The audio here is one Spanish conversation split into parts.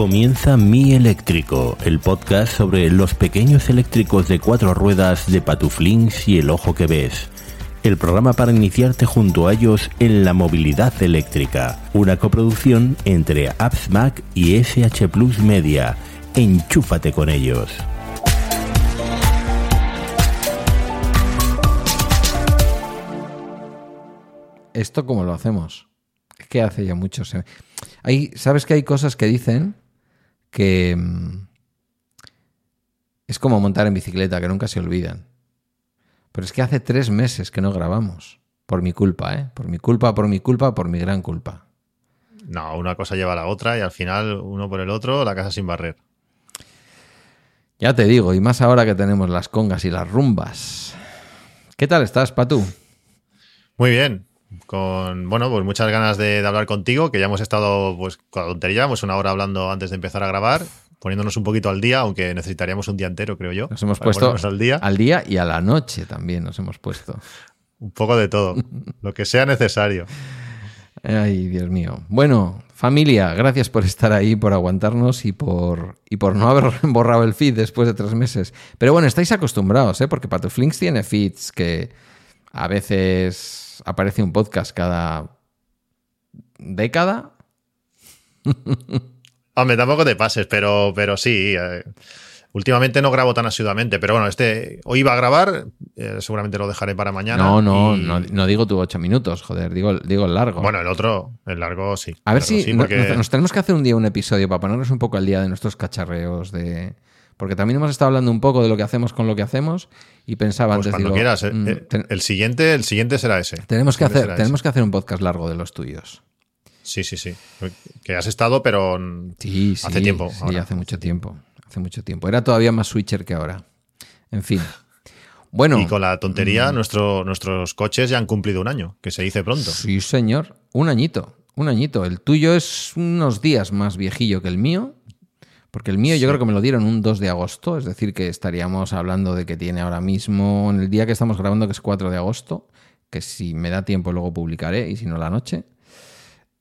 Comienza Mi Eléctrico, el podcast sobre los pequeños eléctricos de cuatro ruedas de Patuflings y el ojo que ves. El programa para iniciarte junto a ellos en la movilidad eléctrica. Una coproducción entre Apps Mac y SH Plus Media. Enchúfate con ellos. ¿Esto cómo lo hacemos? Es que hace ya mucho. Hay, ¿Sabes que hay cosas que dicen que mm, es como montar en bicicleta, que nunca se olvidan? Pero es que hace tres meses que no grabamos. Por mi culpa, ¿eh? Por mi culpa, por mi culpa, por mi gran culpa. No, una cosa lleva a la otra y al final, uno por el otro, la casa sin barrer. Ya te digo, y más ahora que tenemos las congas y las rumbas. ¿Qué tal estás, Patu? Muy bien, con bueno, pues muchas ganas de, hablar contigo, que ya hemos estado pues con la tontería, pues una hora hablando antes de empezar a grabar, poniéndonos un poquito al día, aunque necesitaríamos un día entero, creo yo. Nos hemos puesto al día. al día y a la noche también nos hemos puesto. un poco de todo, lo que sea necesario. Ay, Dios mío. Bueno, familia, gracias por estar ahí, por aguantarnos y por, y por no haber borrado el feed después de tres meses. Pero bueno, estáis acostumbrados, ¿eh? Porque Patuflinks tiene feeds que a veces aparece un podcast cada década. Hombre, tampoco te pases, pero, pero sí. Eh, últimamente no grabo tan asiduamente, pero bueno, este hoy iba a grabar, eh, seguramente lo dejaré para mañana. No, no, no, digo tu ocho minutos, joder, digo, digo el largo. Bueno, el otro, el largo sí. A ver si nos, tenemos que hacer un día un episodio para ponernos un poco al día de nuestros cacharreos de, porque también hemos estado hablando un poco de lo que hacemos con lo que hacemos y pensaba pues antes cuando quieras, eh, mm, eh, el, siguiente, el siguiente será ese. Tenemos que hacer, tenemos que hacer un podcast largo de los tuyos. Sí, sí, sí. Que has estado, pero sí, hace tiempo. Sí, hace mucho tiempo. Hace mucho tiempo. Era todavía más switcher que ahora. En fin. Bueno. Y con la tontería, mm. nuestros coches ya han cumplido un año, que se dice pronto. Sí, señor. Un añito. Un añito. El tuyo es unos días más viejillo que el mío. Porque el mío yo creo que me lo dieron un 2 de agosto, es decir, que estaríamos hablando de que tiene ahora mismo, en el día que estamos grabando, que es 4 de agosto, que si me da tiempo luego publicaré, y si no la noche,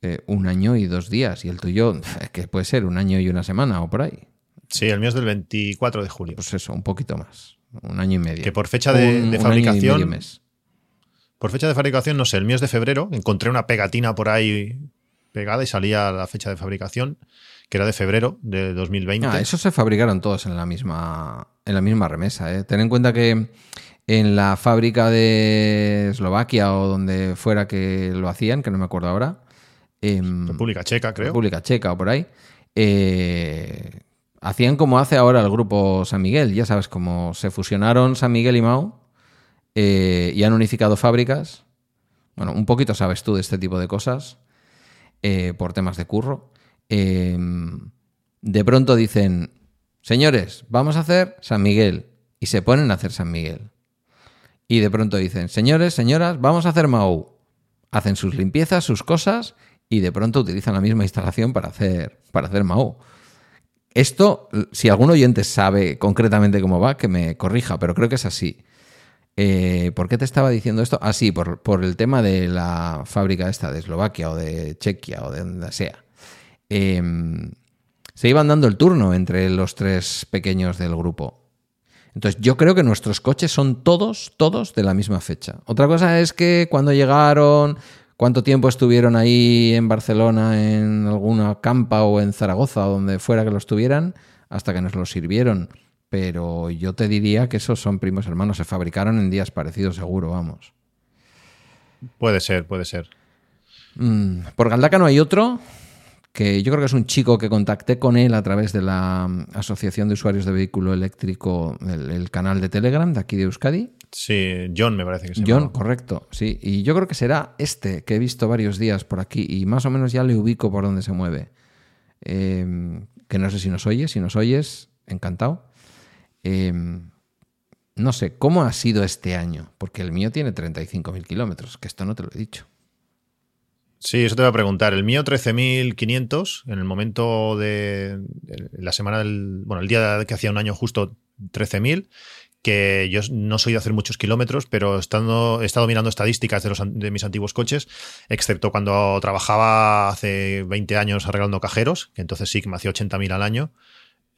eh, un año y dos días. Y el tuyo, que puede ser un año y una semana o por ahí. Sí, el mío es del 24 de julio. Pues eso, un poquito más, un año y medio. Que por fecha de, fabricación... Por fecha de fabricación, no sé, el mío es de febrero, encontré una pegatina por ahí pegada y salía la fecha de fabricación que era de febrero de 2020. Ah, eso se fabricaron todos en la misma, en la misma remesa. ¿eh? Ten en cuenta que en la fábrica de Eslovaquia o donde fuera que lo hacían, que no me acuerdo ahora. Em, República Checa, creo. República Checa o por ahí. Eh, hacían como hace ahora el grupo San Miguel. Ya sabes, como se fusionaron San Miguel y Mao eh, y han unificado fábricas. Bueno, un poquito sabes tú de este tipo de cosas eh, por temas de curro. Em, de pronto dicen, señores, vamos a hacer San Miguel. Y se ponen a hacer San Miguel. Y de pronto dicen, señores, señoras, vamos a hacer Mau. Hacen sus limpiezas, sus cosas, y de pronto utilizan la misma instalación para hacer, para hacer. Esto, si algún oyente sabe concretamente cómo va, que me corrija, pero creo que es así. Eh, ¿Por qué te estaba diciendo esto? Ah, sí, por, el tema de la fábrica esta de Eslovaquia o de Chequia o de donde sea. Em, se iban dando el turno entre los tres pequeños del grupo. Entonces, yo creo que nuestros coches son todos, todos de la misma fecha. Otra cosa es que cuando llegaron, cuánto tiempo estuvieron ahí en Barcelona, en alguna campa o en Zaragoza, o donde fuera que los tuvieran, hasta que nos los sirvieron. Pero yo te diría que esos son primos hermanos, se fabricaron en días parecidos, seguro, vamos. Puede ser, puede ser. Mm, por Galdaca no hay otro que yo creo que es un chico que contacté con él a través de la mm, Asociación de Usuarios de Vehículo Eléctrico, el, canal de Telegram de aquí de Euskadi. Sí, John me parece que se John, correcto, sí. Y yo creo que será este que he visto varios días por aquí y más o menos ya le ubico por dónde se mueve. Em, que no sé si nos oyes, si nos oyes, encantado. Em, no sé, ¿cómo ha sido este año? Porque el mío tiene 35.000 kilómetros, que esto no te lo he dicho. Sí, eso te voy a preguntar. El mío 13.500, en el momento de, la semana del, bueno, el día que hacía un año justo 13.000 que yo no soy de hacer muchos kilómetros, pero estando, he estado mirando estadísticas de, los, de mis antiguos coches, excepto cuando trabajaba hace 20 años arreglando cajeros, que entonces sí que me hacía 80.000 al año.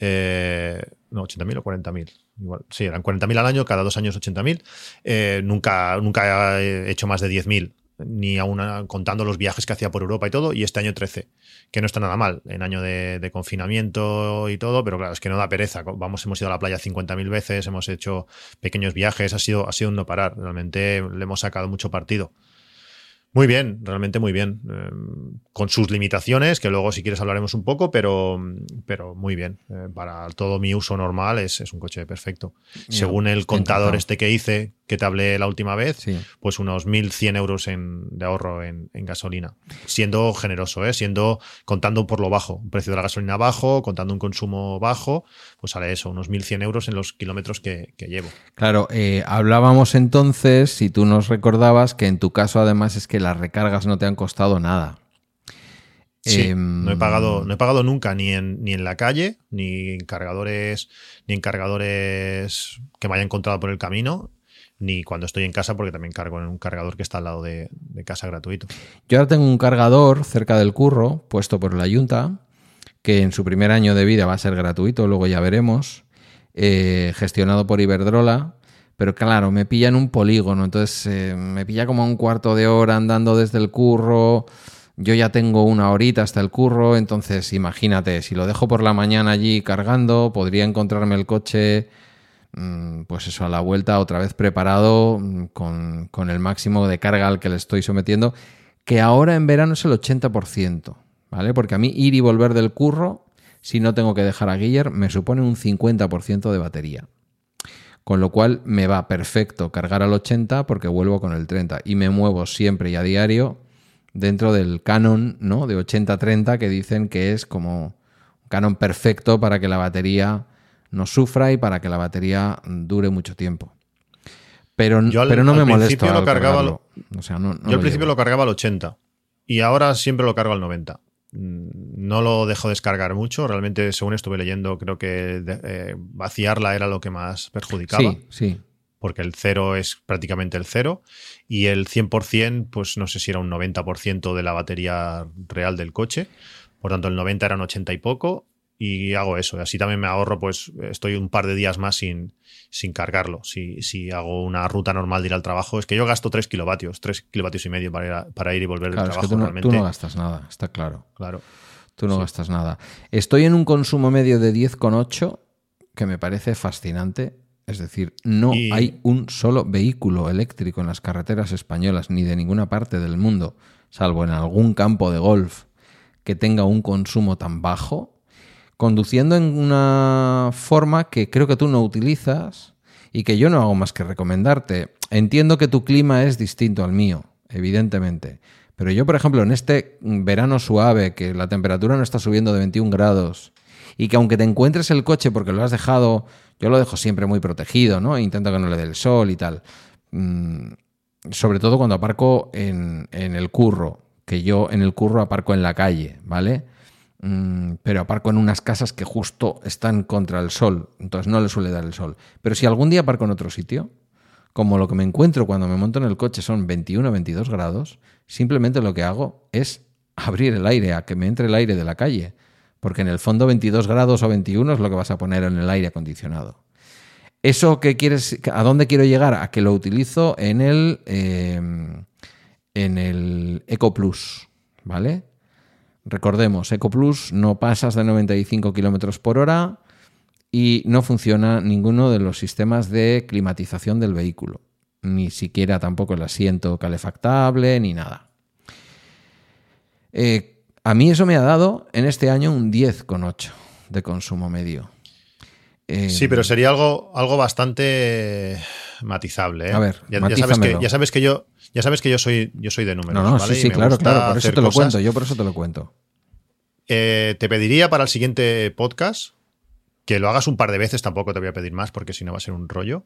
Eh, no, 80.000 o 40.000. Igual, sí, eran 40.000 al año, cada dos años 80.000. Eh, nunca, nunca he hecho más de 10.000 ni aún contando los viajes que hacía por Europa y todo, y este año 13, que no está nada mal, en año de, confinamiento y todo, pero claro, es que no da pereza. Vamos, hemos ido a la playa 50.000 veces, hemos hecho pequeños viajes, ha sido, ha sido un no parar, realmente le hemos sacado mucho partido. Muy bien, realmente muy bien. Em, con sus limitaciones, que luego si quieres hablaremos un poco, pero, pero muy bien. Eh, para todo mi uso normal es, un coche perfecto. Según el contador este que hice, que te hablé la última vez, pues unos 1.100 euros de ahorro en, gasolina. Siendo generoso, ¿eh? siendo contando por lo bajo. Un precio de la gasolina bajo, contando un consumo bajo, pues sale eso, unos 1.100 euros en los kilómetros que, llevo. Claro, eh, hablábamos entonces, si tú nos recordabas, que en tu caso además es que las recargas no te han costado nada. Sí, em, no he pagado, no he pagado nunca ni en, ni en la calle, ni en cargadores, ni en cargadores que me haya encontrado por el camino ni cuando estoy en casa, porque también cargo en un cargador que está al lado de, casa gratuito. Yo ahora tengo un cargador cerca del curro, puesto por la Junta, que en su primer año de vida va a ser gratuito, luego ya veremos, eh, gestionado por Iberdrola. Pero claro, me pilla en un polígono, entonces eh, me pilla como un cuarto de hora andando desde el curro. Yo ya tengo una horita hasta el curro, entonces imagínate, si lo dejo por la mañana allí cargando, podría encontrarme el coche Mm, pues eso, a la vuelta otra vez preparado mm, con, el máximo de carga al que le estoy sometiendo, que ahora en verano es el 80%, ¿vale? Porque a mí ir y volver del curro, si no tengo que dejar a Guiller, me supone un 50% de batería. Con lo cual me va perfecto cargar al 80 porque vuelvo con el 30 y me muevo siempre y a diario dentro del canon ¿no? de 80-30 que dicen que es como un canon perfecto para que la batería no sufra y para que la batería dure mucho tiempo. Pero, pero no me molesta. Lo cargaba yo al principio lo cargaba al 80 y ahora siempre lo cargo al 90. Mm, no lo dejo descargar mucho. Realmente, según estuve leyendo, creo que eh, vaciarla era lo que más perjudicaba. Sí, sí. Porque el cero es prácticamente el cero. Y el 100%, pues no sé si era un 90% de la batería real del coche. Por tanto, el 90 era un 80 y poco y hago eso. Así también me ahorro, pues estoy un par de días más sin, sin cargarlo. Si, si, hago una ruta normal de ir al trabajo, es que yo gasto 3 kilovatios, 3 kilovatios y medio para ir, para ir y volver del trabajo. Es que tú, no, gastas nada, está claro. Claro. Tú no gastas nada. Estoy en un consumo medio de 10,8 que me parece fascinante. Es decir, no hay un solo vehículo eléctrico en las carreteras españolas ni de ninguna parte del mundo, salvo en algún campo de golf, que tenga un consumo tan bajo conduciendo en una forma que creo que tú no utilizas y que yo no hago más que recomendarte. Entiendo que tu clima es distinto al mío, evidentemente. Pero yo, por ejemplo, en este verano suave, que la temperatura no está subiendo de 21 grados, y que aunque te encuentres el coche porque lo has dejado, yo lo dejo siempre muy protegido, ¿no? intento que no le dé el sol y tal. Mm, sobre todo cuando aparco en el curro, que yo en el curro aparco en la calle, ¿vale? Mm, pero aparco en unas casas que justo están contra el sol, entonces no le suele dar el sol. Pero si algún día aparco en otro sitio, como lo que me encuentro cuando me monto en el coche son 21 o 22 grados, simplemente lo que hago es abrir el aire, a que me entre el aire de la calle, porque en el fondo 22 grados o 21 es lo que vas a poner en el aire acondicionado. ¿Eso que quieres, a dónde quiero llegar? A que lo utilizo en el, eh, en el Eco Plus, ¿vale? Recordemos, EcoPlus no pasas de 95 km por hora y no funciona ninguno de los sistemas de climatización del vehículo, ni siquiera tampoco el asiento calefactable ni nada. Eh, a mí eso me ha dado en este año un 10,8 de consumo medio. Eh, sí, pero sería algo, algo bastante matizable. ¿eh? A ver, ya, sabes que, ya, sabes que, yo, ya sabes que yo soy, yo soy de números. No, no, sí, sí, claro, claro. Por eso te lo cuento. Yo por eso te lo cuento. Eh, te pediría para el siguiente podcast que lo hagas un par de veces, tampoco te voy a pedir más porque si no va a ser un rollo.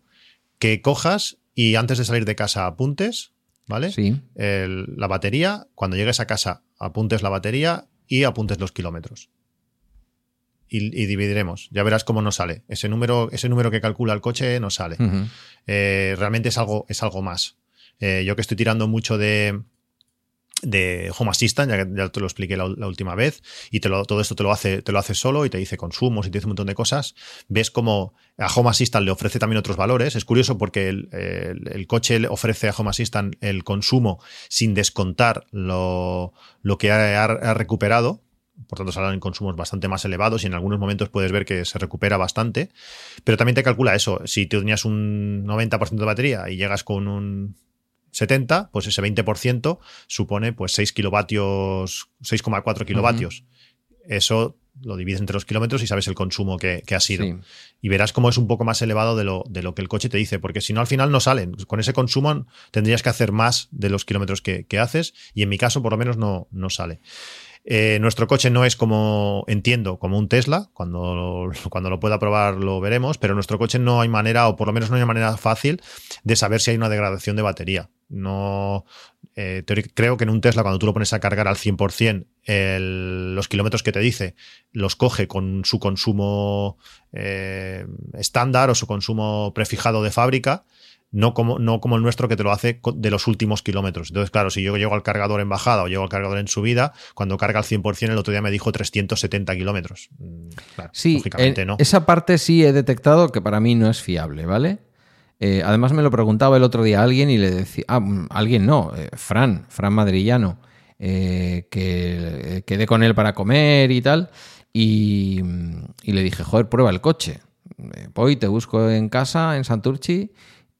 Que cojas y antes de salir de casa apuntes, ¿vale? Sí. la batería, cuando llegues a casa apuntes la batería y apuntes los kilómetros. Y, dividiremos. Ya verás cómo nos sale. Ese número, ese número que calcula el coche nos sale. Eh, realmente es algo, es algo más. Eh, yo que estoy tirando mucho de, de Home Assistant, ya, ya te lo expliqué la, última vez, y te lo, todo esto te lo, hace, te lo hace solo y te dice consumos y te dice un montón de cosas, ves como a Home Assistant le ofrece también otros valores. Es curioso porque el, coche le ofrece a Home Assistant el consumo sin descontar lo, lo que ha, recuperado, por tanto salen consumos bastante más elevados y en algunos momentos puedes ver que se recupera bastante, pero también te calcula eso, si tú tenías un 90% de batería y llegas con un 70, pues ese 20% supone pues 6 kilovatios, 6,4 kilovatios. Eso lo divides entre los kilómetros y sabes el consumo que, ha sido. Y verás cómo es un poco más elevado de lo, de lo, que el coche te dice, porque si no al final no salen. Con ese consumo tendrías que hacer más de los kilómetros que, que haces y en mi caso por lo menos no, no sale. Eh, nuestro coche no es como, entiendo, como un Tesla. Cuando, cuando lo pueda probar lo veremos, pero nuestro coche no hay manera, o por lo menos no hay manera fácil, de saber si hay una degradación de batería. No, eh, creo que en un Tesla, cuando tú lo pones a cargar al 100%, los kilómetros que te dice los coge con su consumo eh, estándar o su consumo prefijado de fábrica no como, no como el nuestro que te lo hace de los últimos kilómetros. Entonces, claro, si yo llego al cargador en bajada o llego al cargador en subida, cuando carga al 100%, el otro día me dijo 370 kilómetros. Mm, sí, lógicamente no. Esa parte sí he detectado que para mí no es fiable, ¿vale? Eh, además me lo preguntaba el otro día alguien y le decía, ah, mm, alguien no, eh, Fran, Fran Madrillano, eh, que quedé con él para comer y tal, y, y le dije, joder, prueba el coche. Voy, te busco en casa, en Santurchi,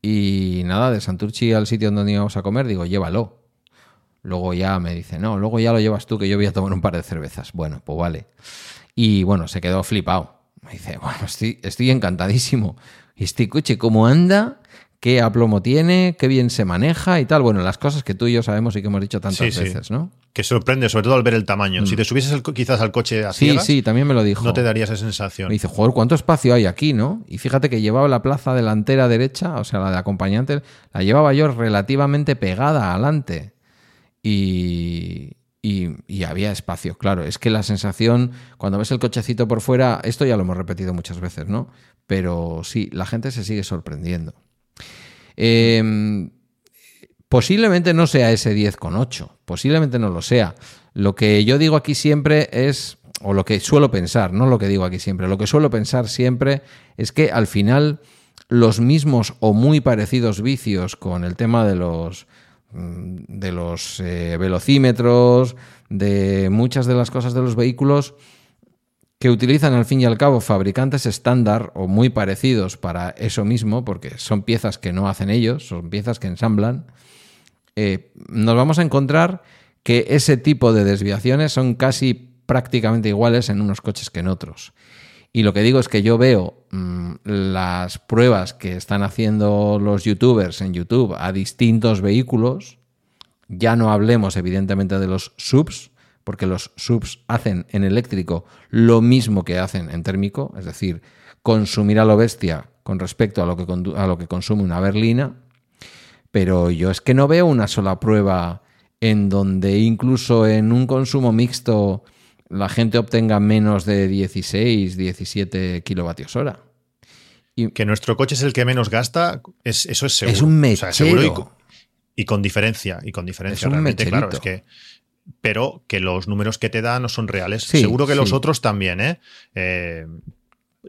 y nada, de Santurchi al sitio donde íbamos a comer, digo, llévalo. Luego ya me dice, no, luego ya lo llevas tú, que yo voy a tomar un par de cervezas. Bueno, pues vale. Y bueno, se quedó flipado. Me dice, bueno, estoy, estoy encantadísimo. Y este coche, ¿cómo anda? qué aplomo tiene, qué bien se maneja y tal. Bueno, las cosas que tú y yo sabemos y que hemos dicho tantas veces, ¿no? Que sorprende, sobre todo al ver el tamaño. Si mm. te subieses quizás al coche así. Sí, sí, también me lo dijo. No te daría esa sensación. Me dice, joder, ¿cuánto espacio hay aquí, no? Y fíjate que llevaba la plaza delantera derecha, o sea, la de acompañante, la llevaba yo relativamente pegada adelante. Y, y, y, había espacio, claro. Es que la sensación, cuando ves el cochecito por fuera, esto ya lo hemos repetido muchas veces, ¿no? Pero sí, la gente se sigue sorprendiendo. Em, posiblemente no sea ese 10,8, posiblemente no lo sea. Lo que yo digo aquí siempre es, o lo que suelo pensar, no lo que digo aquí siempre, lo que suelo pensar siempre es que al final los mismos o muy parecidos vicios con el tema de los mm, de los eh, velocímetros, de muchas de las cosas de los vehículos, que utilizan al fin y al cabo fabricantes estándar o muy parecidos para eso mismo, porque son piezas que no hacen ellos, son piezas que ensamblan, eh, nos vamos a encontrar que ese tipo de desviaciones son casi prácticamente iguales en unos coches que en otros. Y lo que digo es que yo veo mm, las pruebas que están haciendo los youtubers en YouTube a distintos vehículos, ya no hablemos evidentemente de los subs, porque los subs hacen en eléctrico lo mismo que hacen en térmico, es decir, consumir a lo bestia con respecto a lo que, a lo que consume una berlina, pero yo es que no veo una sola prueba en donde incluso en un consumo mixto la gente obtenga menos de 16, 17 kilovatios hora. Y que nuestro coche es el que menos gasta, es, eso es seguro. Es un mechero. y, con, diferencia, y con diferencia. realmente, claro, es que pero que los números que te da no son reales. Seguro que los otros también, ¿eh? ¿eh?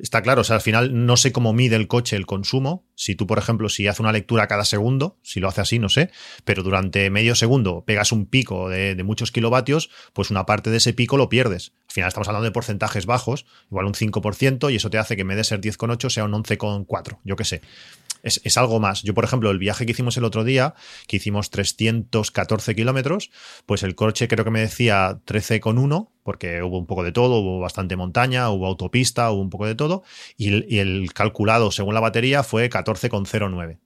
Está claro, o sea, al final no sé cómo mide el coche el consumo. Si tú, por ejemplo, si hace una lectura cada segundo, si lo hace así, no sé, pero durante medio segundo pegas un pico de, de muchos kilovatios, pues una parte de ese pico lo pierdes. Al final estamos hablando de porcentajes bajos, igual un 5%, y eso te hace que en vez de ser 10,8 sea un 11,4, yo qué sé es, algo más. Yo, por ejemplo, el viaje que hicimos el otro día, que hicimos 314 kilómetros, pues el coche creo que me decía 13,1, porque hubo un poco de todo, hubo bastante montaña, hubo autopista, hubo un poco de todo, y el, y el calculado según la batería fue 14,09.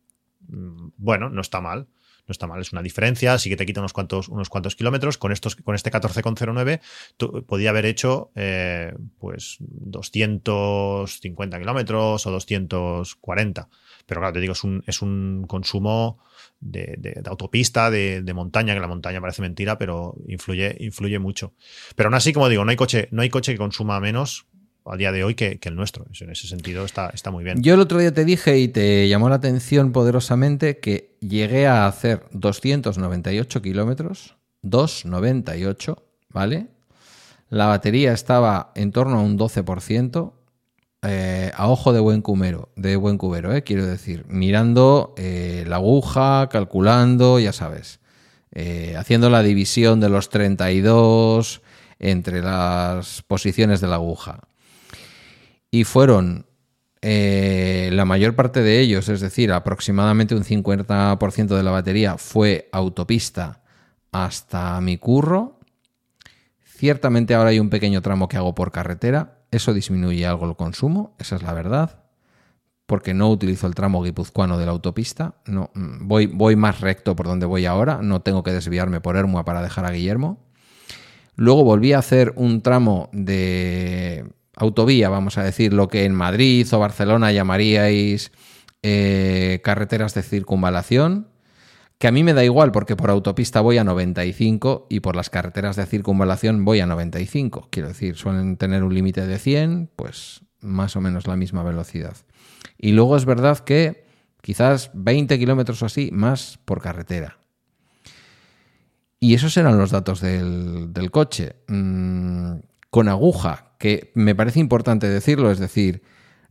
Mm, bueno, no está mal no está mal, es una diferencia, sí que te quita unos cuantos, unos cuantos kilómetros. Con, estos, con este 14,09 podía haber hecho eh, pues 250 kilómetros o 240. Pero claro, te digo, es un, es un consumo de, autopista, de, montaña, que la montaña parece mentira, pero influye, influye mucho. Pero aún así, como digo, no hay coche, no hay coche que consuma menos a día de hoy que, el nuestro. en ese sentido está, está muy bien. Yo el otro día te dije y te llamó la atención poderosamente que llegué a hacer 298 kilómetros, 298, ¿vale? La batería estaba en torno a un 12%, eh, a ojo de buen cubero, de buen cubero, eh, quiero decir, mirando eh, la aguja, calculando, ya sabes, haciendo la división de los 32 entre las posiciones de la aguja. Y fueron la mayor parte de ellos, es decir, aproximadamente un 50% de la batería fue autopista hasta mi curro. Ciertamente ahora hay un pequeño tramo que hago por carretera, eso disminuye algo el consumo, esa es la verdad, porque no utilizo el tramo guipuzcoano de la autopista, no, mm, voy, más recto por donde voy ahora, no tengo que desviarme por Hermua para dejar a Guillermo. Luego volví a hacer un tramo de autovía, vamos a decir, lo que en Madrid o Barcelona llamaríais eh, carreteras de circunvalación, que a mí me da igual porque por autopista voy a 95 y por las carreteras de circunvalación voy a 95. Quiero decir, suelen tener un límite de 100, pues más o menos la misma velocidad. Y luego es verdad que quizás 20 kilómetros o así más por carretera. Y esos eran los datos del, coche. Mm, con aguja, que me parece importante decirlo, es decir,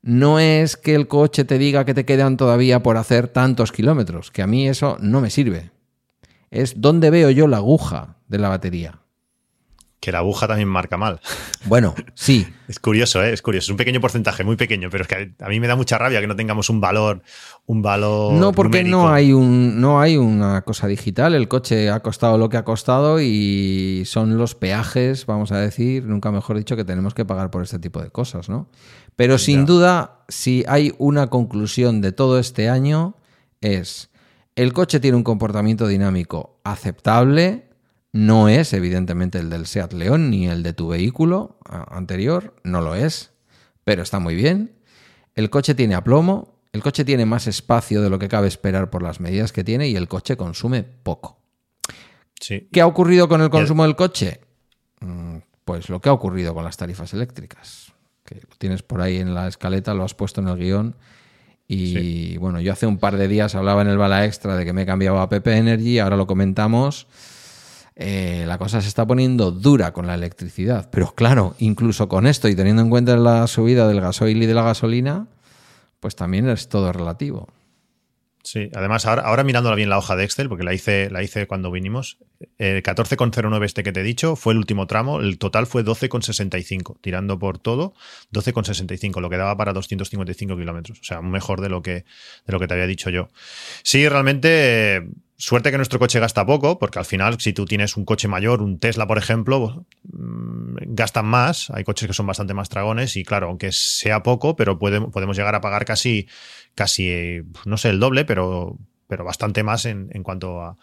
no es que el coche te diga que te quedan todavía por hacer tantos kilómetros, que a mí eso no me sirve. Es dónde veo yo la aguja de la batería. Que la aguja también marca mal. Bueno, sí. es curioso, ¿eh? es curioso. Es un pequeño porcentaje, muy pequeño, pero es que a mí me da mucha rabia que no tengamos un valor, un valor. No, porque no hay un, no hay una cosa digital. El coche ha costado lo que ha costado y son los peajes, vamos a decir, nunca mejor dicho, que tenemos que pagar por este tipo de cosas, ¿no? Pero sin duda, si hay una conclusión de todo este año, es el coche tiene un comportamiento dinámico aceptable, no es evidentemente el del Seat León ni el de tu vehículo anterior, no lo es, pero está muy bien. El coche tiene aplomo, el coche tiene más espacio de lo que cabe esperar por las medidas que tiene y el coche consume poco. ¿Qué ha ocurrido con el consumo del coche? Mm, pues lo que ha ocurrido con las tarifas eléctricas que lo tienes por ahí en la escaleta, lo has puesto en el guion. Y bueno, yo hace un par de días hablaba en el bala extra de que me he cambiado a PP Energy, ahora lo comentamos. Eh, la cosa se está poniendo dura con la electricidad. Pero claro, incluso con esto y teniendo en cuenta la subida del gasoil y de la gasolina, pues también es todo relativo. Sí, además ahora, mirándola bien la hoja de Excel, porque la hice, la hice cuando vinimos, el 14,09 este que te he dicho fue el último tramo, el total fue 12,65, tirando por todo, 12,65, lo que daba para 255 kilómetros, o sea, mejor de lo que, de lo que te había dicho yo. Sí, realmente, suerte que nuestro coche gasta poco, porque al final, si tú tienes un coche mayor, un Tesla, por ejemplo, mm, gastan más, hay coches que son bastante más tragones y claro, aunque sea poco, pero podemos llegar a pagar casi casi, no sé, el doble, pero, pero bastante más en, en cuanto a,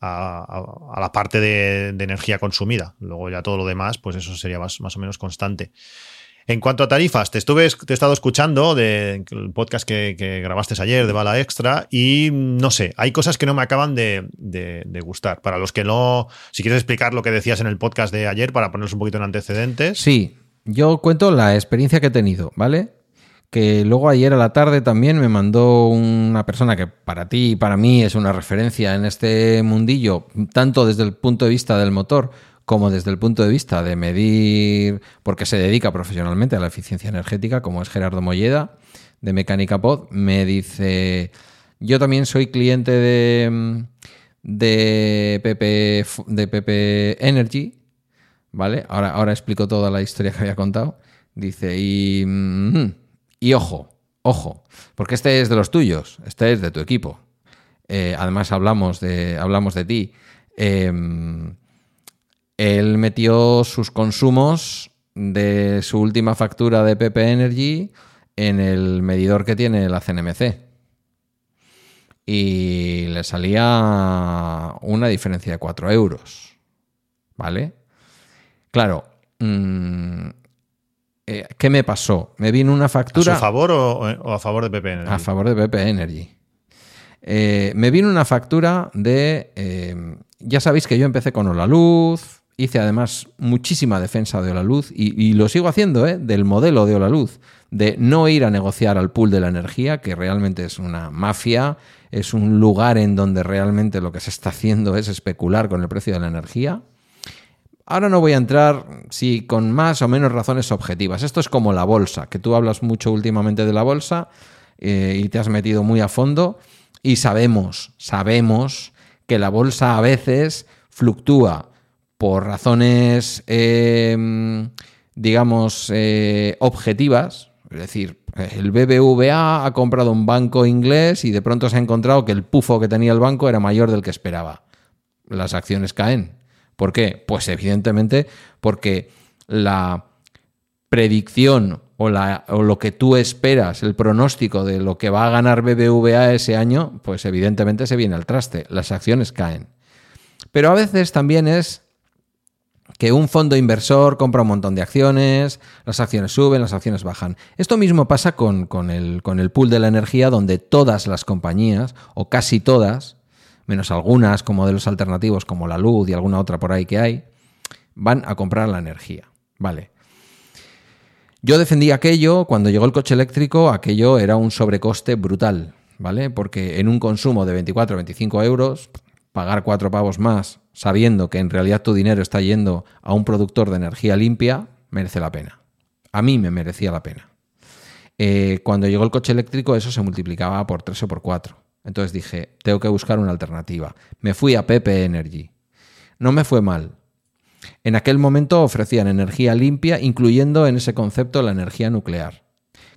a, la parte de, energía consumida. Luego ya todo lo demás, pues eso sería más, más o menos constante. En cuanto a tarifas, te estuve te he estado escuchando del podcast que, grabaste ayer de Bala Extra y no sé, hay cosas que no me acaban de, de, gustar. Para los que no, si quieres explicar lo que decías en el podcast de ayer para ponernos un poquito en antecedentes. Sí, yo cuento la experiencia que he tenido, ¿vale? Que luego ayer a la tarde también me mandó una persona que para ti y para mí es una referencia en este mundillo, tanto desde el punto de vista del motor como desde el punto de vista de medir, porque se dedica profesionalmente a la eficiencia energética, como es Gerardo Molleda, de Mecánica Pod, me dice, yo también soy cliente de, de, PP, de PP Energy, ¿vale? Ahora, ahora explico toda la historia que había contado. Dice, y... Mm, y ojo, ojo, porque este es de los tuyos, este es de tu equipo. Eh, además hablamos de, hablamos de ti. Em, él metió sus consumos de su última factura de PP Energy en el medidor que tiene la CNMC. Y le salía una diferencia de 4 euros. ¿Vale? Claro, mm, eh, ¿qué me pasó? Me vino una factura. ¿A su favor o, a favor de PP Energy? A favor de PP Energy. Eh, me vino una factura de. Eh, ya sabéis que yo empecé con la luz, hice además muchísima defensa de Luz y, y lo sigo haciendo, ¿eh? del modelo de Luz, de no ir a negociar al pool de la energía, que realmente es una mafia, es un lugar en donde realmente lo que se está haciendo es especular con el precio de la energía. Ahora no voy a entrar si con más o menos razones objetivas. Esto es como la bolsa, que tú hablas mucho últimamente de la bolsa eh, y te has metido muy a fondo y sabemos, sabemos que la bolsa a veces fluctúa por razones, em, digamos, eh, objetivas. Es decir, el BBVA ha comprado un banco inglés y de pronto se ha encontrado que el pufo que tenía el banco era mayor del que esperaba. Las acciones caen. ¿Por qué? Pues evidentemente porque la predicción o, lo que tú esperas, el pronóstico de lo que va a ganar BBVA ese año, pues evidentemente se viene al traste. Las acciones caen. Pero a veces también es que un fondo inversor compra un montón de acciones, las acciones suben, las acciones bajan. Esto mismo pasa con, el, con el pool de la energía, donde todas las compañías, o casi todas, menos algunas como de los alternativos como la luz y alguna otra por ahí que hay, van a comprar la energía. Vale. Yo defendí aquello, cuando llegó el coche eléctrico, aquello era un sobrecoste brutal, ¿vale? Porque en un consumo de 24 o 25 euros, pagar cuatro pavos más sabiendo que en realidad tu dinero está yendo a un productor de energía limpia, merece la pena. A mí me merecía la pena. Eh, cuando llegó el coche eléctrico eso se multiplicaba por tres o por cuatro. Entonces dije, tengo que buscar una alternativa. Me fui a PP Energy. No me fue mal. En aquel momento ofrecían energía limpia, incluyendo en ese concepto la energía nuclear.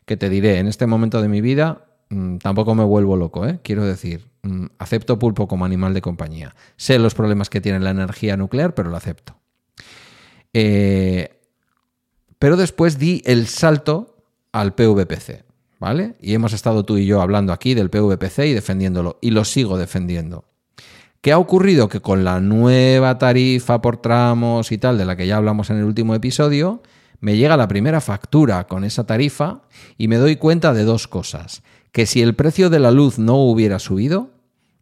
Que te diré, en este momento de mi vida mm, tampoco me vuelvo loco, ¿eh? quiero decir, Mm, acepto pulpo como animal de compañía. Sé los problemas que tiene la energía nuclear, pero lo acepto. Eh, pero después di el salto al PVPC, ¿vale? Y hemos estado tú y yo hablando aquí del PVPC y defendiéndolo, y lo sigo defendiendo. ¿Qué ha ocurrido? Que con la nueva tarifa por tramos y tal, de la que ya hablamos en el último episodio, me llega la primera factura con esa tarifa y me doy cuenta de dos cosas. Que si el precio de la luz no hubiera subido,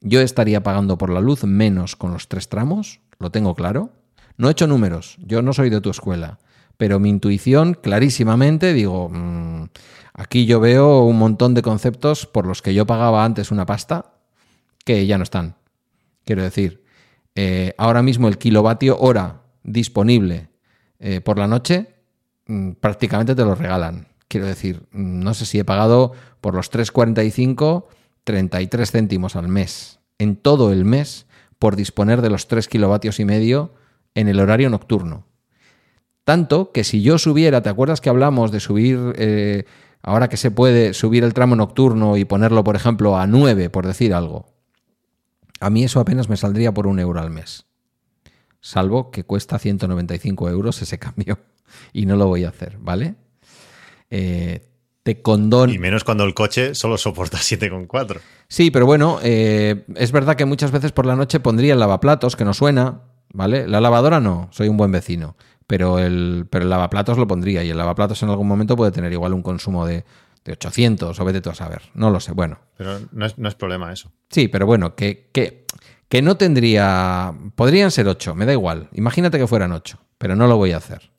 yo estaría pagando por la luz menos con los tres tramos, lo tengo claro. No he hecho números, yo no soy de tu escuela, pero mi intuición clarísimamente digo, mm, aquí yo veo un montón de conceptos por los que yo pagaba antes una pasta que ya no están. Quiero decir, eh, ahora mismo el kilovatio hora disponible eh, por la noche mm, prácticamente te lo regalan. Quiero decir, mm, no sé si he pagado por los 345 33 céntimos al mes, en todo el mes, por disponer de los 3 kilovatios y medio en el horario nocturno. Tanto que si yo subiera, ¿te acuerdas que hablamos de subir, eh, ahora que se puede subir el tramo nocturno y ponerlo, por ejemplo, a 9, por decir algo? A mí eso apenas me saldría por un euro al mes. Salvo que cuesta 195 euros ese cambio. Y no lo voy a hacer, ¿vale? Eh, te condona. Y menos cuando el coche solo soporta 7,4. Sí, pero bueno, eh, es verdad que muchas veces por la noche pondría el lavaplatos, que no suena, ¿vale? La lavadora no, soy un buen vecino. Pero el, pero el lavaplatos lo pondría y el lavaplatos en algún momento puede tener igual un consumo de, 800 o vete tú a saber. No lo sé, bueno. Pero no es, problema eso. Sí, pero bueno, que, que, que no tendría... Podrían ser 8, me da igual. Imagínate que fueran 8, pero no lo voy a hacer.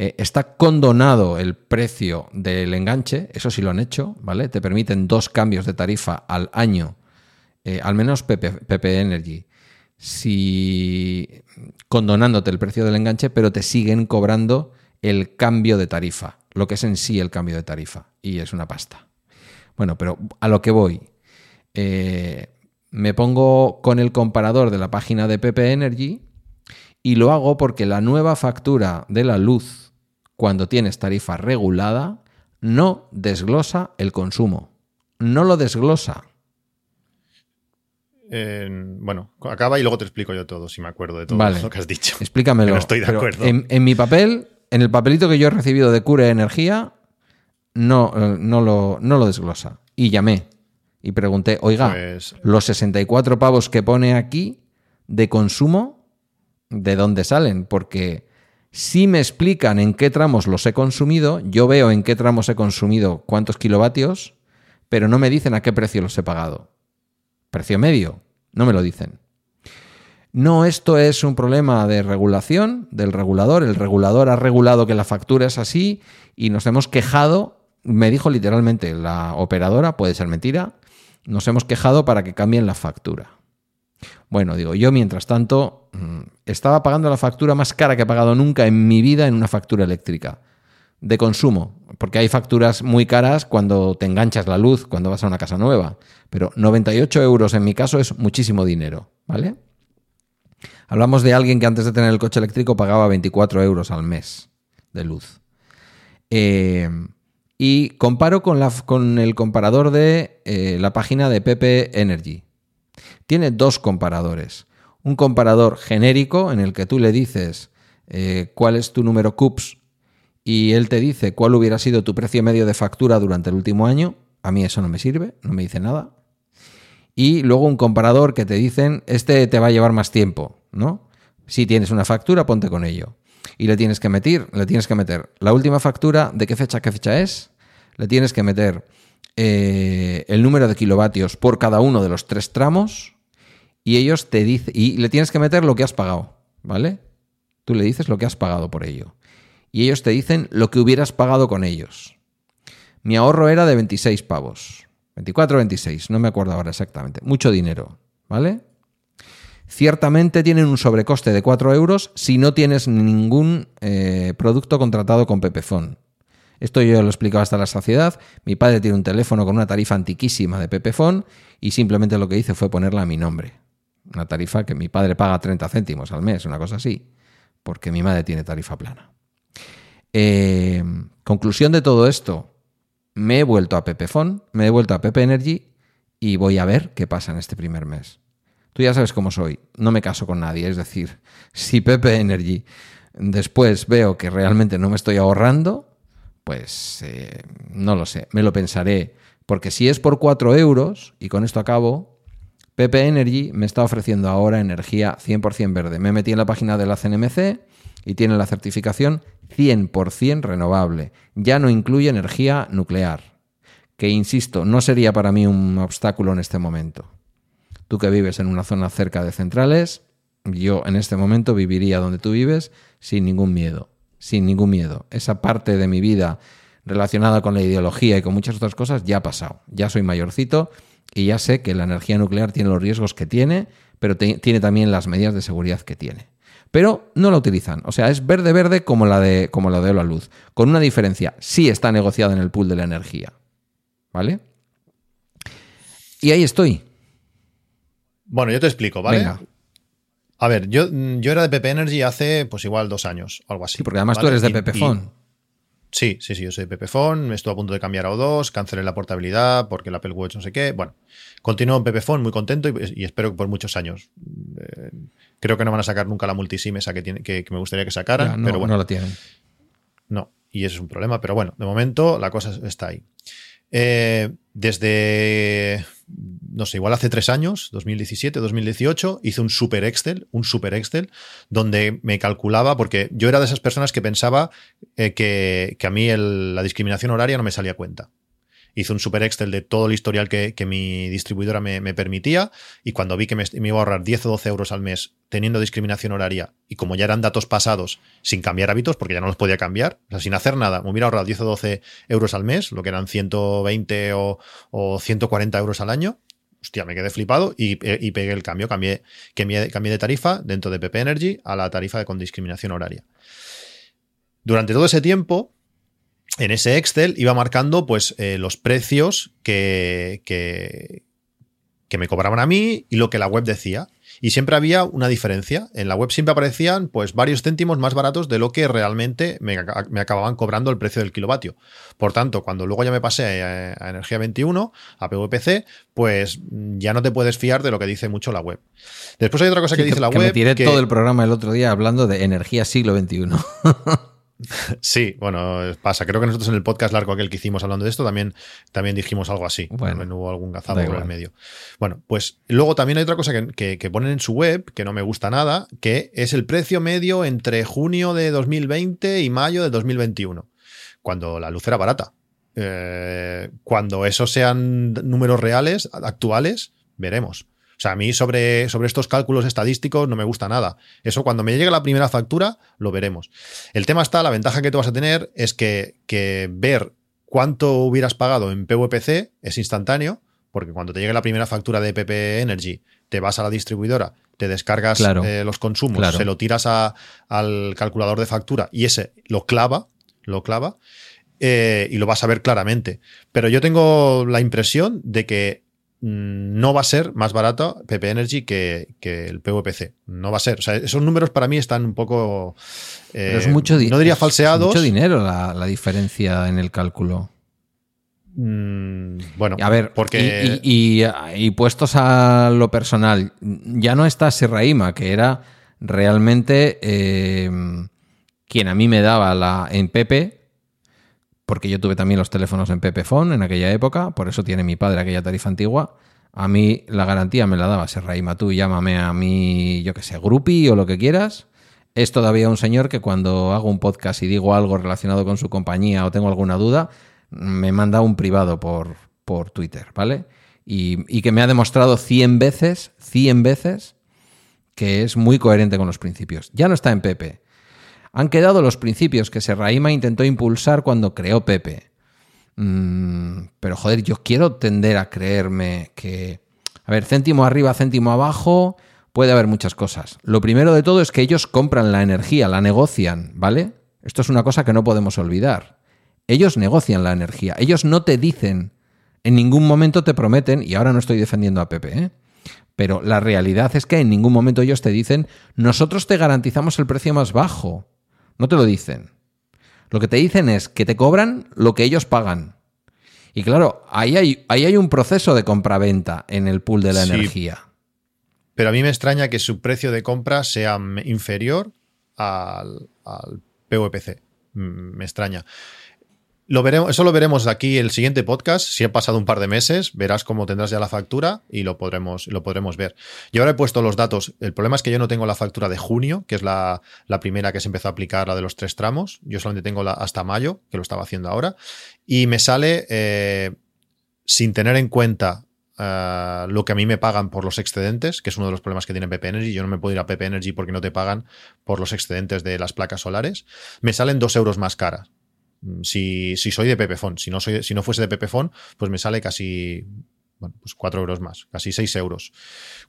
Eh, está condonado el precio del enganche, eso sí lo han hecho, ¿vale? Te permiten dos cambios de tarifa al año, eh, al menos PP, Energy, si condonándote el precio del enganche, pero te siguen cobrando el cambio de tarifa, lo que es en sí el cambio de tarifa, y es una pasta. Bueno, pero a lo que voy, eh, me pongo con el comparador de la página de PP Energy y lo hago porque la nueva factura de la luz cuando tienes tarifa regulada, no desglosa el consumo. No lo desglosa. Bueno, acaba y luego te explico yo todo, si me acuerdo de todo lo que has dicho. Explícamelo. no estoy de acuerdo. En, mi papel, en el papelito que yo he recibido de Cure Energía, no, eh, no, lo, no lo desglosa. Y llamé y pregunté, oiga, pues los 64 pavos que pone aquí de consumo, ¿de dónde salen? Porque si me explican en qué tramos los he consumido, yo veo en qué tramos he consumido cuántos kilovatios, pero no me dicen a qué precio los he pagado. Precio medio, no me lo dicen. No, esto es un problema de regulación del regulador. El regulador ha regulado que la factura es así y nos hemos quejado, me dijo literalmente la operadora, puede ser mentira, nos hemos quejado para que cambien la factura. Bueno, digo, yo mientras tanto mm, estaba pagando la factura más cara que he pagado nunca en mi vida en una factura eléctrica de consumo, porque hay facturas muy caras cuando te enganchas la luz, cuando vas a una casa nueva, pero 98 euros en mi caso es muchísimo dinero, ¿vale? Hablamos de alguien que antes de tener el coche eléctrico pagaba 24 euros al mes de luz. Eh, y comparo con, la, con, el comparador de eh, la página de PP Energy. Tiene dos comparadores. Un comparador genérico en el que tú le dices eh, cuál es tu número CUPS y él te dice cuál hubiera sido tu precio medio de factura durante el último año. A mí eso no me sirve, no me dice nada. Y luego un comparador que te dicen, este te va a llevar más tiempo. ¿no? Si tienes una factura, ponte con ello. Y le tienes que meter, le tienes que meter la última factura, ¿de qué fecha, qué fecha es? Le tienes que meter eh, el número de kilovatios por cada uno de los tres tramos y ellos te dicen, y le tienes que meter lo que has pagado, ¿vale? Tú le dices lo que has pagado por ello. Y ellos te dicen lo que hubieras pagado con ellos. Mi ahorro era de 26 pavos. 24 26, no me acuerdo ahora exactamente. Mucho dinero, ¿vale? Ciertamente tienen un sobrecoste de 4 euros si no tienes ningún eh, producto contratado con Pepefon. Esto yo lo he explicado hasta la saciedad. Mi padre tiene un teléfono con una tarifa antiquísima de Pepefon y simplemente lo que hice fue ponerla a mi nombre. Una tarifa que mi padre paga 30 céntimos al mes, una cosa así, porque mi madre tiene tarifa plana. Eh, conclusión de todo esto, me he vuelto a Pepefon, me he vuelto a Pepe Energy y voy a ver qué pasa en este primer mes. Tú ya sabes cómo soy, no me caso con nadie. Es decir, si Pepe Energy después veo que realmente no me estoy ahorrando, pues eh, no lo sé, me lo pensaré. Porque si es por 4 euros, y con esto acabo, Pepe Energy me está ofreciendo ahora energía 100% verde. Me metí en la página de la CNMC y tiene la certificación 100% renovable. Ya no incluye energía nuclear, que insisto, no sería para mí un obstáculo en este momento. Tú que vives en una zona cerca de centrales, yo en este momento viviría donde tú vives sin ningún miedo, sin ningún miedo. Esa parte de mi vida relacionada con la ideología y con muchas otras cosas ya ha pasado. Ya soy mayorcito y ya sé que la energía nuclear tiene los riesgos que tiene, pero tiene también las medidas de seguridad que tiene. Pero no la utilizan. O sea, es verde verde como la de como la de la luz. Con una diferencia. Sí está negociada en el pool de la energía. ¿Vale? Y ahí estoy. Bueno, yo te explico, ¿vale? A ver, yo, yo era de PP Energy hace pues igual dos años algo así. Sí, porque además tú eres de Pepefon. Sí, sí, sí, yo soy de Pepefon, estuve a punto de cambiar a O2, cancelé la portabilidad porque el Apple Watch no sé qué. Bueno, continúo en Pepefon muy contento y, espero que por muchos años. Eh, creo que no van a sacar nunca la multisim esa que, tiene, que, me gustaría que sacaran, pero bueno. No la tienen. No, y eso es un problema, pero bueno, de momento la cosa está ahí. Eh, desde, no sé, igual hace tres años, 2017, 2018, hice un super Excel, un super Excel, donde me calculaba, porque yo era de esas personas que pensaba eh, que, a mí la discriminación horaria no me salía cuenta. Hice un super Excel de todo el historial que, mi distribuidora me, permitía y cuando vi que me, iba a ahorrar 10 o 12 euros al mes teniendo discriminación horaria y como ya eran datos pasados sin cambiar hábitos, porque ya no los podía cambiar, o sea, sin hacer nada, me hubiera ahorrado 10 o 12 euros al mes, lo que eran 120 o, 140 euros al año, hostia, me quedé flipado y, pegué el cambio, cambié, cambié, cambié de tarifa dentro de PP Energy a la tarifa de con discriminación horaria. Durante todo ese tiempo, en ese Excel iba marcando pues eh, los precios que, que, me cobraban a mí y lo que la web decía. Y siempre había una diferencia. En la web siempre aparecían pues varios céntimos más baratos de lo que realmente me, acababan cobrando el precio del kilovatio. Por tanto, cuando luego ya me pasé a, Energía 21, a PVPC, pues ya no te puedes fiar de lo que dice mucho la web. Después hay otra cosa que, dice la web. Me tiré todo el programa el otro día hablando de energía siglo XXI. Sí, bueno, pasa. Creo que nosotros en el podcast largo aquel que hicimos hablando de esto también, también dijimos algo así. Bueno, no hubo algún gazado por el medio. Bueno, pues luego también hay otra cosa que, ponen en su web que no me gusta nada, que es el precio medio entre junio de 2020 y mayo de 2021, cuando la luz era barata. Eh, cuando esos sean números reales, actuales, veremos. O sea, a mí sobre, sobre estos cálculos estadísticos no me gusta nada. Eso cuando me llegue la primera factura lo veremos. El tema está, la ventaja que tú vas a tener es que, que ver cuánto hubieras pagado en PVPC es instantáneo, porque cuando te llegue la primera factura de PP Energy, te vas a la distribuidora, te descargas eh, los consumos, se lo tiras al calculador de factura y ese lo clava, lo clava, eh, y lo vas a ver claramente. Pero yo tengo la impresión de que no va a ser más barato PP Energy que, el PVPC. No va a ser. O sea, esos números para mí están un poco. es eh, mucho No diría falseados. Es mucho dinero la, diferencia en el cálculo. Mm, bueno, a ver, porque. Y, puestos a lo personal, ya no está Serraima, que era realmente eh, quien a mí me daba la en Pepe porque yo tuve también los teléfonos en Pepefon en aquella época, por eso tiene mi padre aquella tarifa antigua. A mí la garantía me la daba Serraima, tú llámame a mí, yo que sé, Grupi o lo que quieras. Es todavía un señor que cuando hago un podcast y digo algo relacionado con su compañía o tengo alguna duda, me manda un privado por, por Twitter, ¿vale? Y, y, que me ha demostrado 100 veces, 100 veces, que es muy coherente con los principios. Ya no está en Pepe, han quedado los principios que Serraima intentó impulsar cuando creó Pepe. Mm, pero joder, yo quiero tender a creerme que... A ver, céntimo arriba, céntimo abajo, puede haber muchas cosas. Lo primero de todo es que ellos compran la energía, la negocian, ¿vale? Esto es una cosa que no podemos olvidar. Ellos negocian la energía, ellos no te dicen, en ningún momento te prometen, y ahora no estoy defendiendo a Pepe, ¿eh? pero la realidad es que en ningún momento ellos te dicen, nosotros te garantizamos el precio más bajo. No te lo dicen. Lo que te dicen es que te cobran lo que ellos pagan. Y claro, ahí hay, ahí hay un proceso de compra-venta en el pool de la energía. Pero a mí me extraña que su precio de compra sea inferior al, al PVPC. Me extraña. Lo veremos, eso lo veremos aquí el siguiente podcast. Si ha pasado un par de meses, verás cómo tendrás ya la factura y lo podremos, lo podremos ver. Yo ahora he puesto los datos. El problema es que yo no tengo la factura de junio, que es la, primera que se empezó a aplicar, la de los tres tramos. Yo solamente tengo la hasta mayo, que lo estaba haciendo ahora. Y me sale eh, sin tener en cuenta eh, lo que a mí me pagan por los excedentes, que es uno de los problemas que tiene PP Energy. Yo no me puedo ir a PP Energy porque no te pagan por los excedentes de las placas solares. Me salen dos euros más caras. Mm, si, si soy de Pepefon, si no, soy, si no fuese de Pepefon, pues me sale casi bueno, pues 4 euros más, casi 6 euros.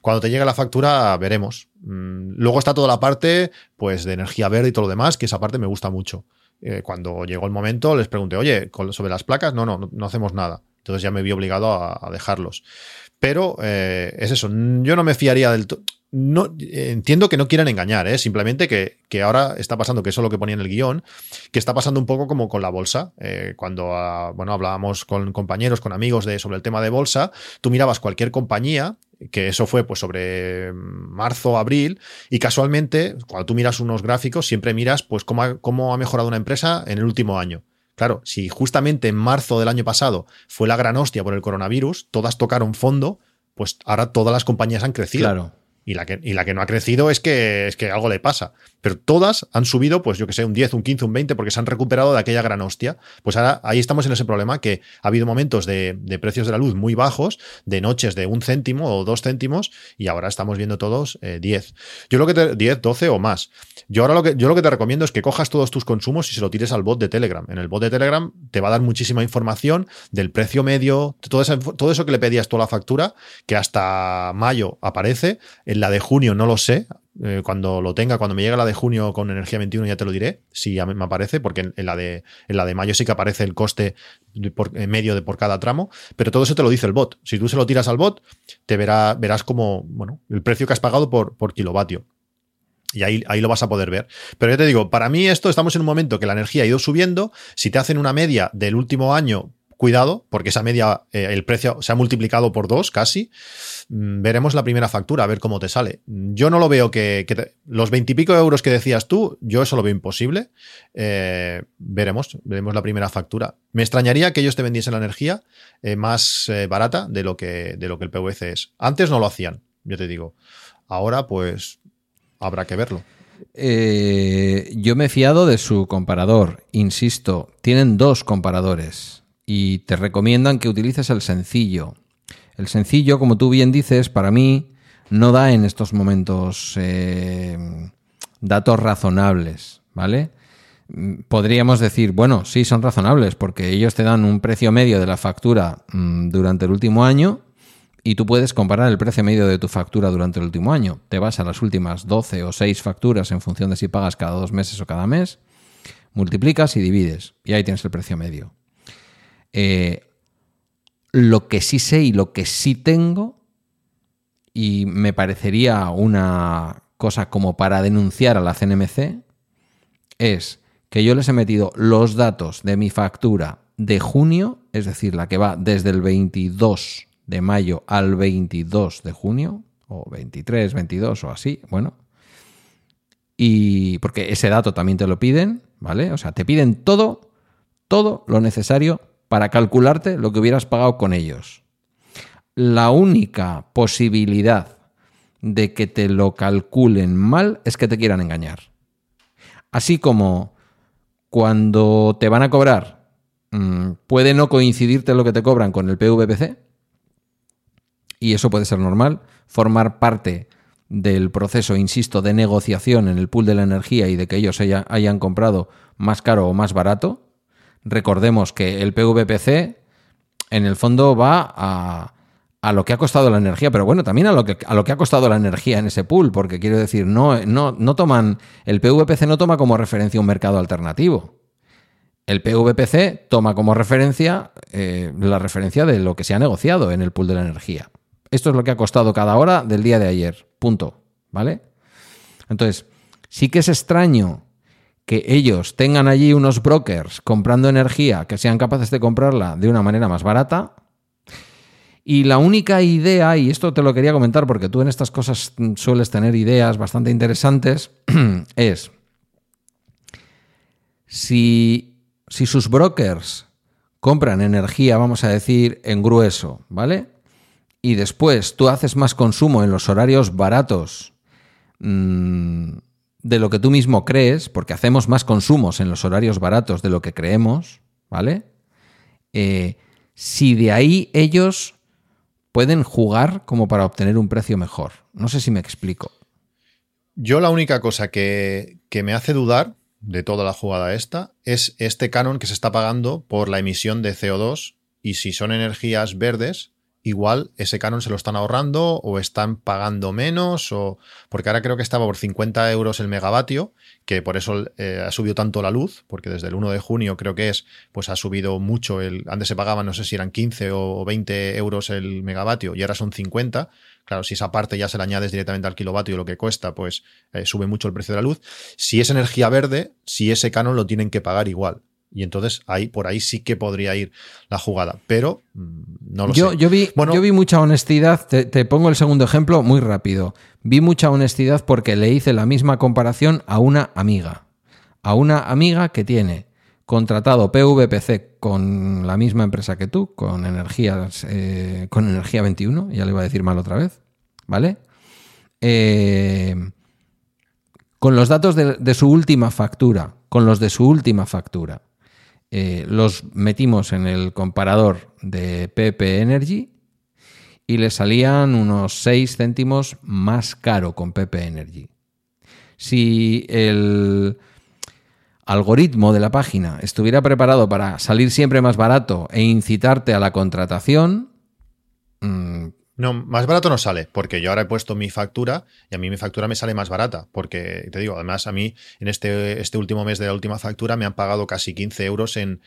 Cuando te llegue la factura, veremos. Mm, luego está toda la parte pues, de energía verde y todo lo demás, que esa parte me gusta mucho. Eh, cuando llegó el momento, les pregunté, oye, sobre las placas, no, no, no, hacemos nada. Entonces ya me vi obligado a, dejarlos. Pero eh, es eso, yo no me fiaría del todo no entiendo que no quieran engañar, ¿eh? simplemente que, que, ahora está pasando, que eso es lo que ponía en el guion, que está pasando un poco como con la bolsa. Eh, cuando ah, bueno, hablábamos con compañeros, con amigos de, sobre el tema de bolsa, tú mirabas cualquier compañía, que eso fue pues sobre marzo, abril, y casualmente, cuando tú miras unos gráficos, siempre miras pues cómo ha, cómo ha mejorado una empresa en el último año. Claro, si justamente en marzo del año pasado fue la gran hostia por el coronavirus, todas tocaron fondo, pues ahora todas las compañías han crecido. Claro. Y la, que, y la que no ha crecido es que, es que algo le pasa. Pero todas han subido, pues yo que sé, un 10, un 15, un 20, porque se han recuperado de aquella gran hostia. Pues ahora ahí estamos en ese problema que ha habido momentos de, precios de la luz muy bajos, de noches de un céntimo o dos céntimos, y ahora estamos viendo todos 10. Eh, yo lo que te, 10, 12 o más. Yo ahora lo que, yo lo que te recomiendo es que cojas todos tus consumos y se lo tires al bot de Telegram. En el bot de Telegram te va a dar muchísima información del precio medio, todo eso, todo eso que le pedías toda la factura, que hasta mayo aparece en la de junio no lo sé. Eh, cuando lo tenga, cuando me llegue la de junio con energía 21 ya te lo diré, si ya me aparece, porque en, la, de, en la de mayo sí que aparece el coste por, medio de por cada tramo, pero todo eso te lo dice el bot. Si tú se lo tiras al bot, te verá, verás como, bueno, el precio que has pagado por, por kilovatio. Y ahí, ahí, lo vas a poder ver. Pero ya te digo, para mí esto estamos en un momento que la energía ha ido subiendo. Si te hacen una media del último año cuidado, porque esa media, eh, el precio se ha multiplicado por dos casi. Mm, veremos la primera factura, a ver cómo te sale. Yo no lo veo que, los veintipico euros que decías tú, yo eso lo veo imposible. Eh, veremos, veremos la primera factura. Me extrañaría que ellos te vendiesen la energía eh, más barata de lo, que, de lo que el PVC es. Antes no lo hacían, yo te digo. Ahora, pues, habrá que verlo. yo me he fiado de su comparador, insisto, tienen dos comparadores y te recomiendan que utilices el sencillo. El sencillo, como tú bien dices, para mí no da en estos momentos eh, datos razonables, ¿vale? Podríamos decir, bueno, sí, son razonables, porque ellos te dan un precio medio de la factura mm, durante el último año y tú puedes comparar el precio medio de tu factura durante el último año. Te vas a las últimas 12 o 6 facturas en función de si pagas cada dos meses o cada mes, multiplicas y divides, y ahí tienes el precio medio. Eh, lo que sí sé y lo que sí tengo, y me parecería una cosa como para denunciar a la CNMC, es que yo les he metido los datos de mi factura de junio, es decir, la que va desde el 22 de mayo al 22 de junio, o 23, 22 o así, bueno. Y porque ese dato también te lo piden, ¿vale? O sea, te piden todo, todo lo necesario para calcularte lo que hubieras pagado con ellos. La única posibilidad de que te lo calculen mal es que te quieran engañar. Así como cuando te van a cobrar, mm, puede no coincidirte lo que te cobran con el PVPC, y eso puede ser normal, formar parte del proceso, insisto, de negociación en el pool de la energía y de que ellos hayan comprado más caro o más barato. Recordemos que el PVPC en el fondo va a, a lo que ha costado la energía, pero bueno, también a lo que, a lo que ha costado la energía en ese pool, porque quiero decir, no, no, no toman, el PVPC no toma como referencia un mercado alternativo. El PVPC toma como referencia eh, la referencia de lo que se ha negociado en el pool de la energía. Esto es lo que ha costado cada hora del día de ayer. Punto. ¿Vale? Entonces, sí que es extraño que ellos tengan allí unos brokers comprando energía que sean capaces de comprarla de una manera más barata, y la única idea, y esto te lo quería comentar porque tú en estas cosas sueles tener ideas bastante interesantes, es si, si sus brokers compran energía, vamos a decir, en grueso, ¿vale? Y después tú haces más consumo en los horarios baratos mmm, de lo que tú mismo crees, porque hacemos más consumos en los horarios baratos de lo que creemos, ¿vale? Eh, si de ahí ellos pueden jugar como para obtener un precio mejor. No sé si me explico. Yo la única cosa que, me hace dudar de toda la jugada esta es este canon que se está pagando por la emisión de CO2 y si son energías verdes, igual ese canon se lo están ahorrando o están pagando menos o porque ahora creo que estaba por 50 euros el megavatio que por eso eh, ha subido tanto la luz porque desde el 1 de junio creo que es pues ha subido mucho el antes se pagaba no sé si eran 15 o 20 euros el megavatio y ahora son 50 claro si esa parte ya se la añades directamente al kilovatio lo que cuesta pues eh, sube mucho el precio de la luz. Si es energía verde si ese canon lo tienen que pagar igual y entonces ahí, por ahí sí que podría ir la jugada. Pero mm, no lo yo, sé. Yo vi, yo vi mucha honestidad. Te, te, pongo el segundo ejemplo muy rápido. Vi mucha honestidad porque le hice la misma comparación a una amiga. A una amiga que tiene contratado PVPC con la misma empresa que tú, con energías, eh, con energía 21, ya le iba a decir mal otra vez, ¿vale? Eh, con los datos de, de su última factura, con los de su última factura eh, los metimos en el comparador de PP Energy y le salían unos 6 céntimos más caro con PP Energy. Si el algoritmo de la página estuviera preparado para salir siempre más barato e incitarte a la contratación, mm, no, más barato no sale, porque yo ahora he puesto mi factura y a mí mi factura me sale más barata, porque te digo, además a mí en este, este último mes de la última factura me han pagado casi 15 euros en,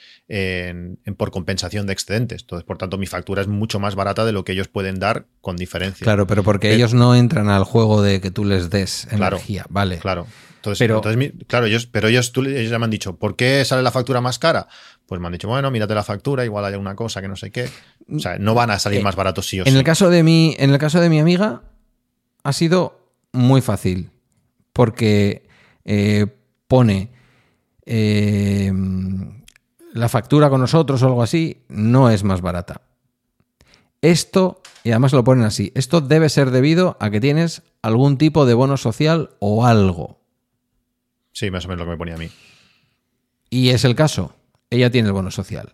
por compensación de excedentes. Entonces, por tanto, mi factura es mucho más barata de lo que ellos pueden dar con diferencia. Claro, pero porque ellos no entran al juego de que tú les des energía, vale. Claro. Entonces, pero, claro, ellos, pero ellos, tú, ellos ya me han dicho, ¿por qué sale la factura más cara? Pues me han dicho, bueno, mírate la factura, igual hay una cosa que no sé qué. O sea, no van a salir eh, más baratos sí o en sí. El caso de mi, en el caso de mi amiga, ha sido muy fácil. Porque eh, pone eh, la factura con nosotros o algo así, no es más barata. Esto, y además lo ponen así, esto debe ser debido a que tienes algún tipo de bono social o algo. Sí, más o menos lo que me ponía a mí. Y es el caso. Ella tiene el bono social.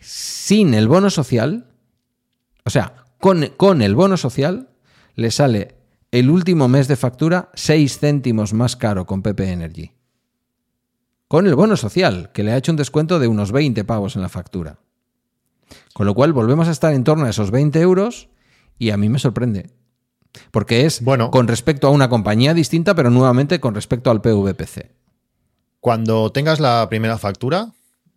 Sin el bono social, o sea, con, con el bono social, le sale el último mes de factura 6 céntimos más caro con PP Energy. Con el bono social, que le ha hecho un descuento de unos 20 pavos en la factura. Con lo cual volvemos a estar en torno a esos 20 euros y a mí me sorprende. Porque es Bueno. con respecto a una compañía distinta, pero nuevamente con respecto al PVPC. Cuando tengas la primera factura,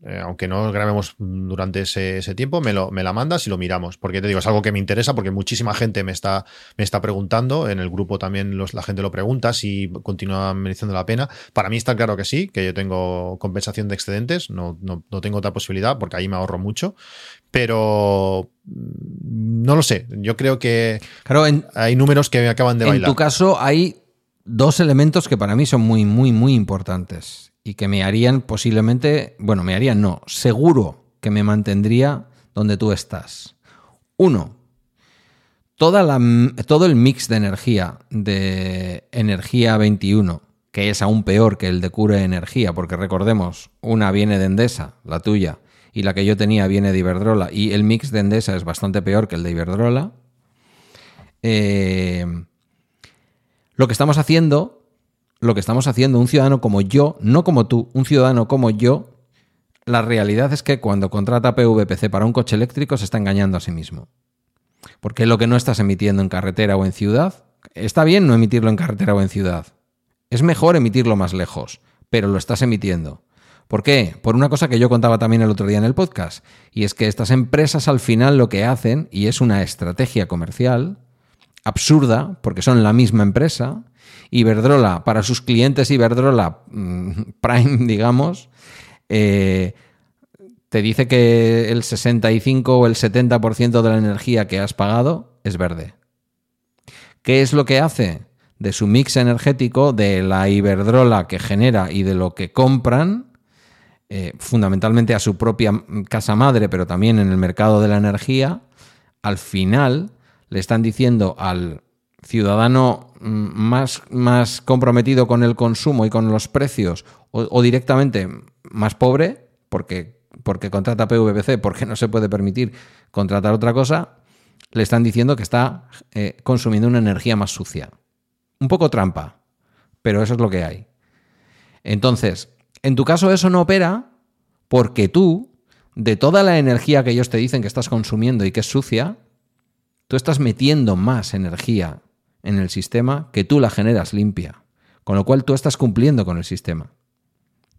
eh, aunque no grabemos durante ese, ese tiempo, me, lo, me la mandas y lo miramos. Porque te digo, es algo que me interesa porque muchísima gente me está, me está preguntando. En el grupo también los- la gente lo pregunta si continúa mereciendo la pena. Para mí está claro que sí, que yo tengo compensación de excedentes. No, no, no tengo otra posibilidad porque ahí me ahorro mucho. Pero mm, no lo sé. Yo creo que Claro, en, hay números que me acaban de en bailar. tu caso hay dos elementos que para mí son muy, muy, muy importantes y que me harían posiblemente, bueno, me harían no, seguro que me mantendría donde tú estás. Uno, toda la, todo el mix de energía de Energía 21, que es aún peor que el de Cure Energía, porque recordemos, una viene de Endesa, la tuya, y la que yo tenía viene de Iberdrola, y el mix de Endesa es bastante peor que el de Iberdrola. Eh, lo que estamos haciendo, lo que estamos haciendo un ciudadano como yo, no como tú, un ciudadano como yo, la realidad es que cuando contrata PVPC para un coche eléctrico se está engañando a sí mismo. Porque lo que no estás emitiendo en carretera o en ciudad, está bien no emitirlo en carretera o en ciudad. Es mejor emitirlo más lejos, pero lo estás emitiendo. ¿Por qué? Por una cosa que yo contaba también el otro día en el podcast, y es que estas empresas al final lo que hacen, y es una estrategia comercial, absurda, porque son la misma empresa. Iberdrola, para sus clientes Iberdrola mm, Prime, digamos, eh, te dice que el 65 o el 70% de la energía que has pagado es verde. ¿Qué es lo que hace? De su mix energético, de la Iberdrola que genera y de lo que compran, eh, fundamentalmente a su propia casa madre, pero también en el mercado de la energía, al final le están diciendo al ciudadano mm, más, más comprometido con el consumo y con los precios, o, o directamente más pobre, porque, porque contrata PVPC, porque no se puede permitir contratar otra cosa, le están diciendo que está eh, consumiendo una energía más sucia. Un poco trampa, pero eso es lo que hay. Entonces, en tu caso eso no opera porque tú, de toda la energía que ellos te dicen que estás consumiendo y que es sucia, tú estás metiendo más energía en el sistema que tú la generas limpia. Con lo cual tú estás cumpliendo con el sistema.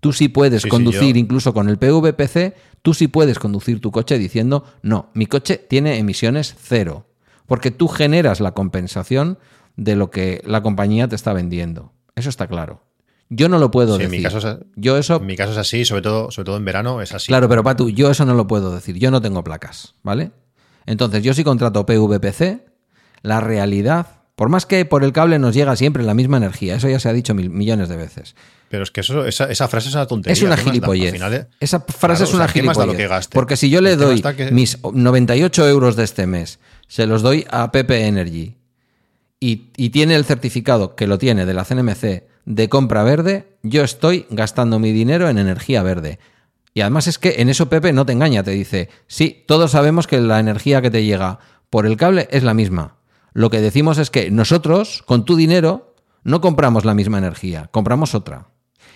Tú sí puedes Sí, conducir, incluso con el PVPC, tú sí puedes conducir tu coche diciendo, no, mi coche tiene emisiones cero. Porque tú generas la compensación de lo que la compañía te está vendiendo. Eso está claro. Yo no lo puedo Sí, en decir. mi caso es- yo eso En mi caso es así, sobre todo, sobre todo en verano es así. Claro, pero Patu, yo eso no lo puedo decir. Yo no tengo placas, ¿vale? Entonces, yo si contrato PVPC, la realidad, por más que por el cable nos llega siempre la misma energía, eso ya se ha dicho mil- millones de veces. Pero es que eso, esa, esa frase es una tontería. Es una gilipollez. final, eh, Esa frase claro, es o una sea, ¿qué más da lo gilipollez. que gaste? Porque si yo le doy que- mis 98 euros de este mes, se los doy a PP Energy y, y tiene el certificado, que lo tiene, de la CNMC, de compra verde, yo estoy gastando mi dinero en energía verde. Y además es que en eso Pepe no te engaña, te dice, sí, todos sabemos que la energía que te llega por el cable es la misma. Lo que decimos es que nosotros, con tu dinero, no compramos la misma energía, compramos otra.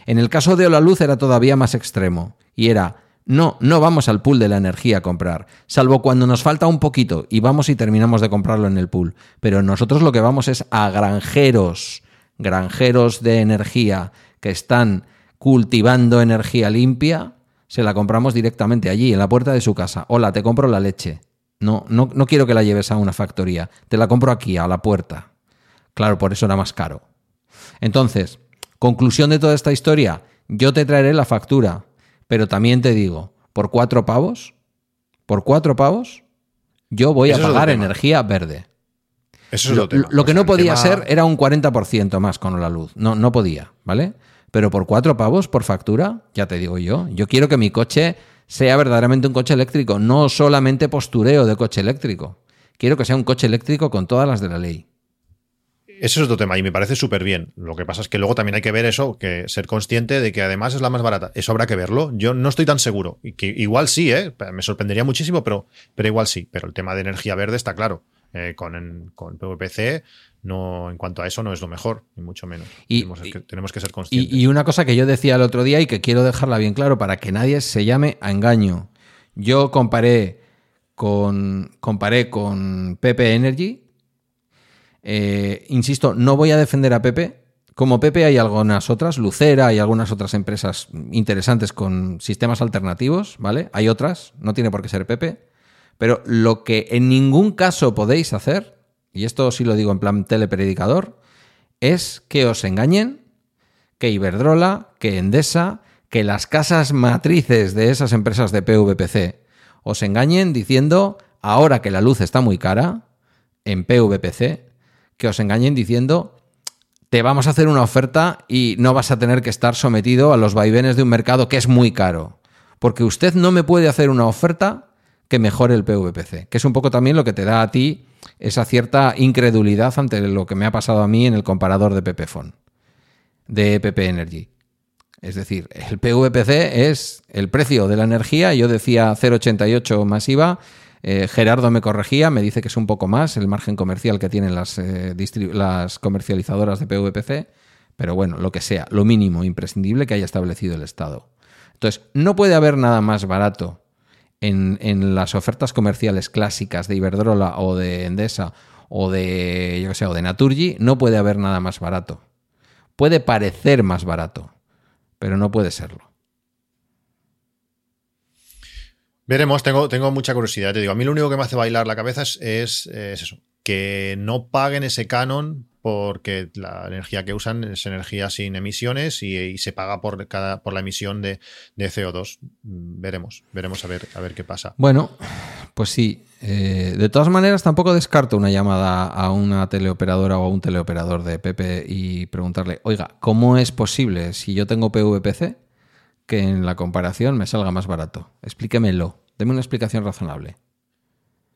En el caso de Luz era todavía más extremo, y era, no, no vamos al pool de la energía a comprar, salvo cuando nos falta un poquito y vamos y terminamos de comprarlo en el pool. Pero nosotros lo que vamos es a granjeros, granjeros de energía que están cultivando energía limpia, se la compramos directamente allí, en la puerta de su casa. Hola, te compro la leche. No, no, no quiero que la lleves a una factoría, te la compro aquí, a la puerta. Claro, por eso era más caro. Entonces, conclusión de toda esta historia, yo te traeré la factura, pero también te digo, por cuatro pavos, por cuatro pavos, yo voy a pagar energía verde. Eso es Lo, lo, tema. lo que no podía tema- ser era un 40% más con la luz. No, no podía, ¿vale? Pero por cuatro pavos por factura, ya te digo yo, yo quiero que mi coche sea verdaderamente un coche eléctrico, no solamente postureo de coche eléctrico. Quiero que sea un coche eléctrico con todas las de la ley. Ese es otro tema y me parece súper bien. Lo que pasa es que luego también hay que ver eso, que ser consciente de que además es la más barata. Eso habrá que verlo. Yo no estoy tan seguro. Y que igual sí, ¿eh? Me sorprendería muchísimo, pero, pero igual sí. Pero el tema de energía verde está claro. Eh, con, con PVPC, no, en cuanto a eso, no es lo mejor, ni mucho menos. Y, tenemos, que, tenemos, que, ser conscientes. Y, una cosa que yo decía el otro día y que quiero dejarla bien claro para que nadie se llame a engaño. Yo comparé con, comparé con Pepe Energy. Eh, insisto, no voy a defender a Pepe. Como Pepe hay algunas otras, Lucera y algunas otras empresas interesantes con sistemas alternativos, ¿vale? Hay otras, no tiene por qué ser Pepe. Pero lo que en ningún caso podéis hacer, y esto sí lo digo en plan telepredicador, es que os engañen, que Iberdrola, que Endesa, que las casas matrices de esas empresas de PVPC os engañen diciendo, ahora que la luz está muy cara, en PVPC, que os engañen diciendo, te vamos a hacer una oferta y no vas a tener que estar sometido a los vaivenes de un mercado que es muy caro. Porque usted no me puede hacer una oferta que mejore el PVPC, que es un poco también lo que te da a ti esa cierta incredulidad ante lo que me ha pasado a mí en el comparador de PPFON, de PP Energy. Es decir, el PVPC es el precio de la energía, yo decía 0,88 masiva, eh, Gerardo me corregía, me dice que es un poco más el margen comercial que tienen las, eh, las comercializadoras de PVPC, pero bueno, lo que sea, lo mínimo imprescindible que haya establecido el Estado. Entonces, no puede haber nada más barato en, las ofertas comerciales clásicas de Iberdrola o de Endesa o de, yo sé, o de Naturgy, no puede haber nada más barato. Puede parecer más barato, pero no puede serlo. Veremos, tengo, tengo mucha curiosidad. Te digo, a mí lo único que me hace bailar la cabeza es, es eso, que no paguen ese canon porque la energía que usan es energía sin emisiones y, se paga por cada por la emisión de, CO2. Veremos, veremos a ver, a ver qué pasa. Bueno, pues sí. Eh, de todas maneras, tampoco descarto una llamada a una teleoperadora o a un teleoperador de Pepe y preguntarle, oiga, ¿cómo es posible si yo tengo PVPC que en la comparación me salga más barato? Explíquemelo, deme una explicación razonable.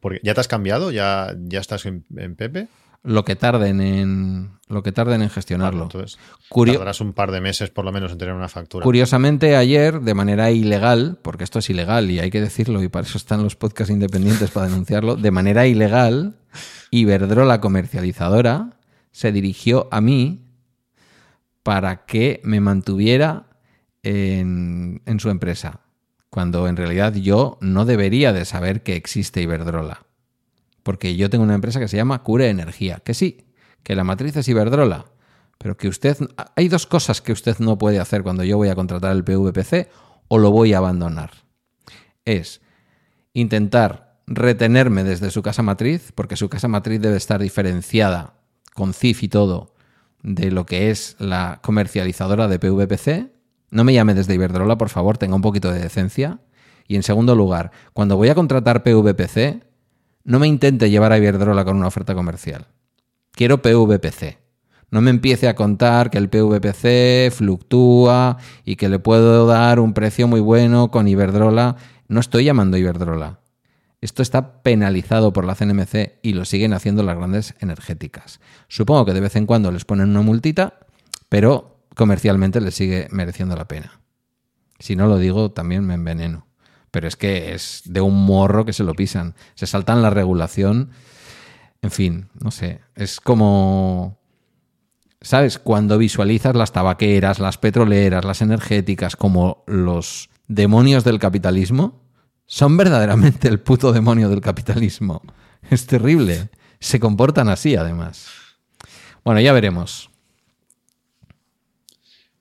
Porque ya te has cambiado, ya, ya estás en, Pepe. Lo que tarden en lo que tarden en gestionarlo. entonces, tardarás un par de meses por lo menos en tener una factura. Curiosamente, ayer, de manera ilegal, porque esto es ilegal y hay que decirlo, y para eso están los podcasts independientes para denunciarlo, de manera ilegal, Iberdrola comercializadora se dirigió a mí para que me mantuviera en, en su empresa cuando en realidad yo no debería de saber que existe Iberdrola. Porque yo tengo una empresa que se llama Cure Energía, que sí, que la matriz es Iberdrola, pero que usted... Hay dos cosas que usted no puede hacer cuando yo voy a contratar el PVPC o lo voy a abandonar. Es intentar retenerme desde su casa matriz, porque su casa matriz debe estar diferenciada con CIF y todo de lo que es la comercializadora de PVPC, no me llame desde Iberdrola, por favor, tenga un poquito de decencia. Y en segundo lugar, cuando voy a contratar PVPC, no me intente llevar a Iberdrola con una oferta comercial. Quiero PVPC. No me empiece a contar que el PVPC fluctúa y que le puedo dar un precio muy bueno con Iberdrola. No estoy llamando a Iberdrola. Esto está penalizado por la CNMC y lo siguen haciendo las grandes energéticas. Supongo que de vez en cuando les ponen una multita, pero comercialmente le sigue mereciendo la pena. Si no lo digo, también me enveneno. Pero es que es de un morro que se lo pisan. Se saltan la regulación. En fin, no sé. Es como. ¿Sabes? Cuando visualizas las tabaqueras, las petroleras, las energéticas como los demonios del capitalismo, son verdaderamente el puto demonio del capitalismo. Es terrible. Se comportan así, además. Bueno, ya veremos.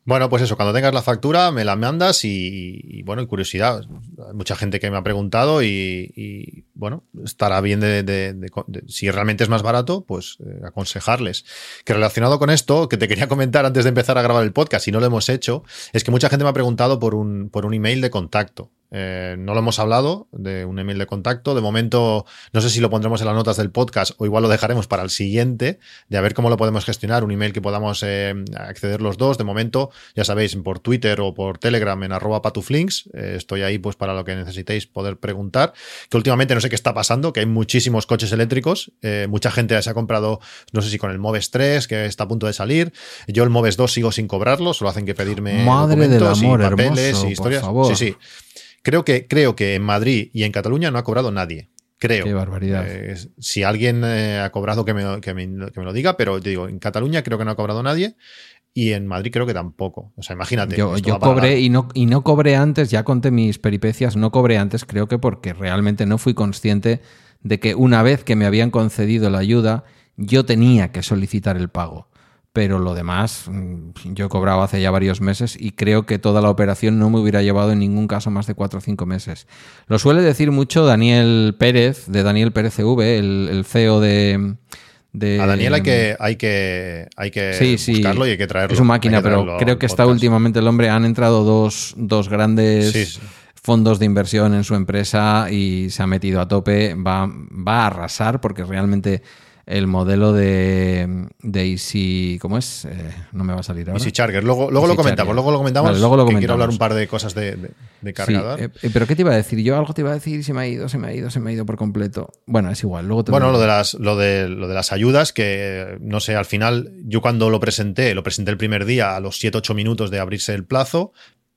Bueno, pues eso, cuando tengas la factura me la mandas y, bueno, curiosidad. Hay mucha gente que me ha preguntado y, bueno, estará bien de, si realmente es más barato, pues eh, aconsejarles. Que relacionado con esto, que te quería comentar antes de empezar a grabar el podcast, y no lo hemos hecho, es que mucha gente me ha preguntado por un, por un email de contacto. Eh, no lo hemos hablado de un email de contacto. De momento, no sé si lo pondremos en las notas del podcast o igual lo dejaremos para el siguiente, de a ver cómo lo podemos gestionar. Un email que podamos eh, acceder los dos. De momento, ya sabéis, por Twitter o por Telegram en arroba patuflinks. Eh, estoy ahí pues para lo que necesitéis poder preguntar. Que últimamente no sé qué está pasando, que hay muchísimos coches eléctricos. mucha gente se ha comprado, no sé si con el Moves 3, que está a punto de salir. Yo el Moves 2 sigo sin cobrarlo, solo hacen que pedirme Madre documentos y papeles y historias. Sí, sí. Creo que, creo que en Madrid y en Cataluña no ha cobrado nadie. Creo. Qué barbaridad. Eh, si alguien eh, ha cobrado, que me, que, me, que me lo diga, pero te digo, en Cataluña creo que no ha cobrado nadie y en Madrid creo que tampoco. O sea, imagínate. Yo, yo cobré y no, y no cobré antes, ya conté mis peripecias, no cobré antes, creo que porque realmente no fui consciente de que una vez que me habían concedido la ayuda, yo tenía que solicitar el pago. Pero lo demás, mm, yo he cobrado hace ya varios meses y creo que toda la operación no me hubiera llevado en ningún caso más de cuatro o cinco meses. Lo suele decir mucho Daniel Pérez, de Daniel Pérez CV, el, el CEO de, de- A Daniel hay que, hay que, hay que Sí, sí. buscarlo y hay que traerlo. Es un máquina, pero creo que está últimamente el hombre. Han entrado dos, dos grandes sí. fondos de inversión en su empresa y se ha metido a tope. Va, va a arrasar porque realmente el modelo de, de Easy. ¿Cómo es? Eh, no me va a salir ahora. Easy Charger. Luego, luego Easy lo comentamos, Charger. luego lo comentamos. Vale, luego lo que quiero hablar un par de cosas de, de- cargador. eh, eh, pero ¿qué te iba a decir? Yo algo te iba a decir y se me ha ido, se me ha ido, se me ha ido por completo. Bueno, es igual. Luego te Bueno, lo de las, lo de, lo de las ayudas, que no sé, al final, yo cuando lo presenté, lo presenté el primer día a los 7-8 minutos de abrirse el plazo,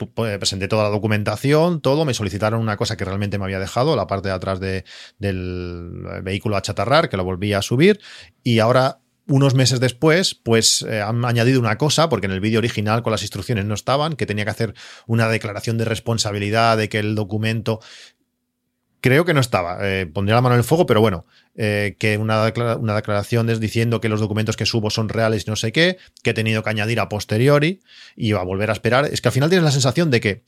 presenté toda la documentación, todo, me solicitaron una cosa que realmente me había dejado, la parte de atrás de- del vehículo a chatarrar, que lo volví a subir, y ahora unos meses después, pues eh, han añadido una cosa, porque en el vídeo original con las instrucciones no estaban, que tenía que hacer una declaración de responsabilidad de que el documento Creo que no estaba. Eh, pondría la mano en el fuego, pero bueno, eh, que una, declara- una declaración es diciendo que los documentos que subo son reales y no sé qué, que he tenido que añadir a posteriori y a volver a esperar. Es que al final tienes la sensación de que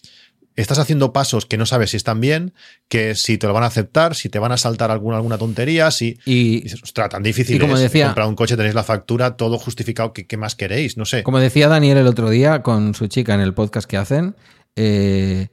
estás haciendo pasos que no sabes si están bien, que si te lo van a aceptar, si te van a saltar alguna, alguna tontería, si... y Y dices, ostras, tan difícil y como es decía- comprar un coche, tenéis la factura, todo justificado, ¿qué, qué más queréis? No sé. Como decía Daniel el otro día con su chica en el podcast que hacen, eh,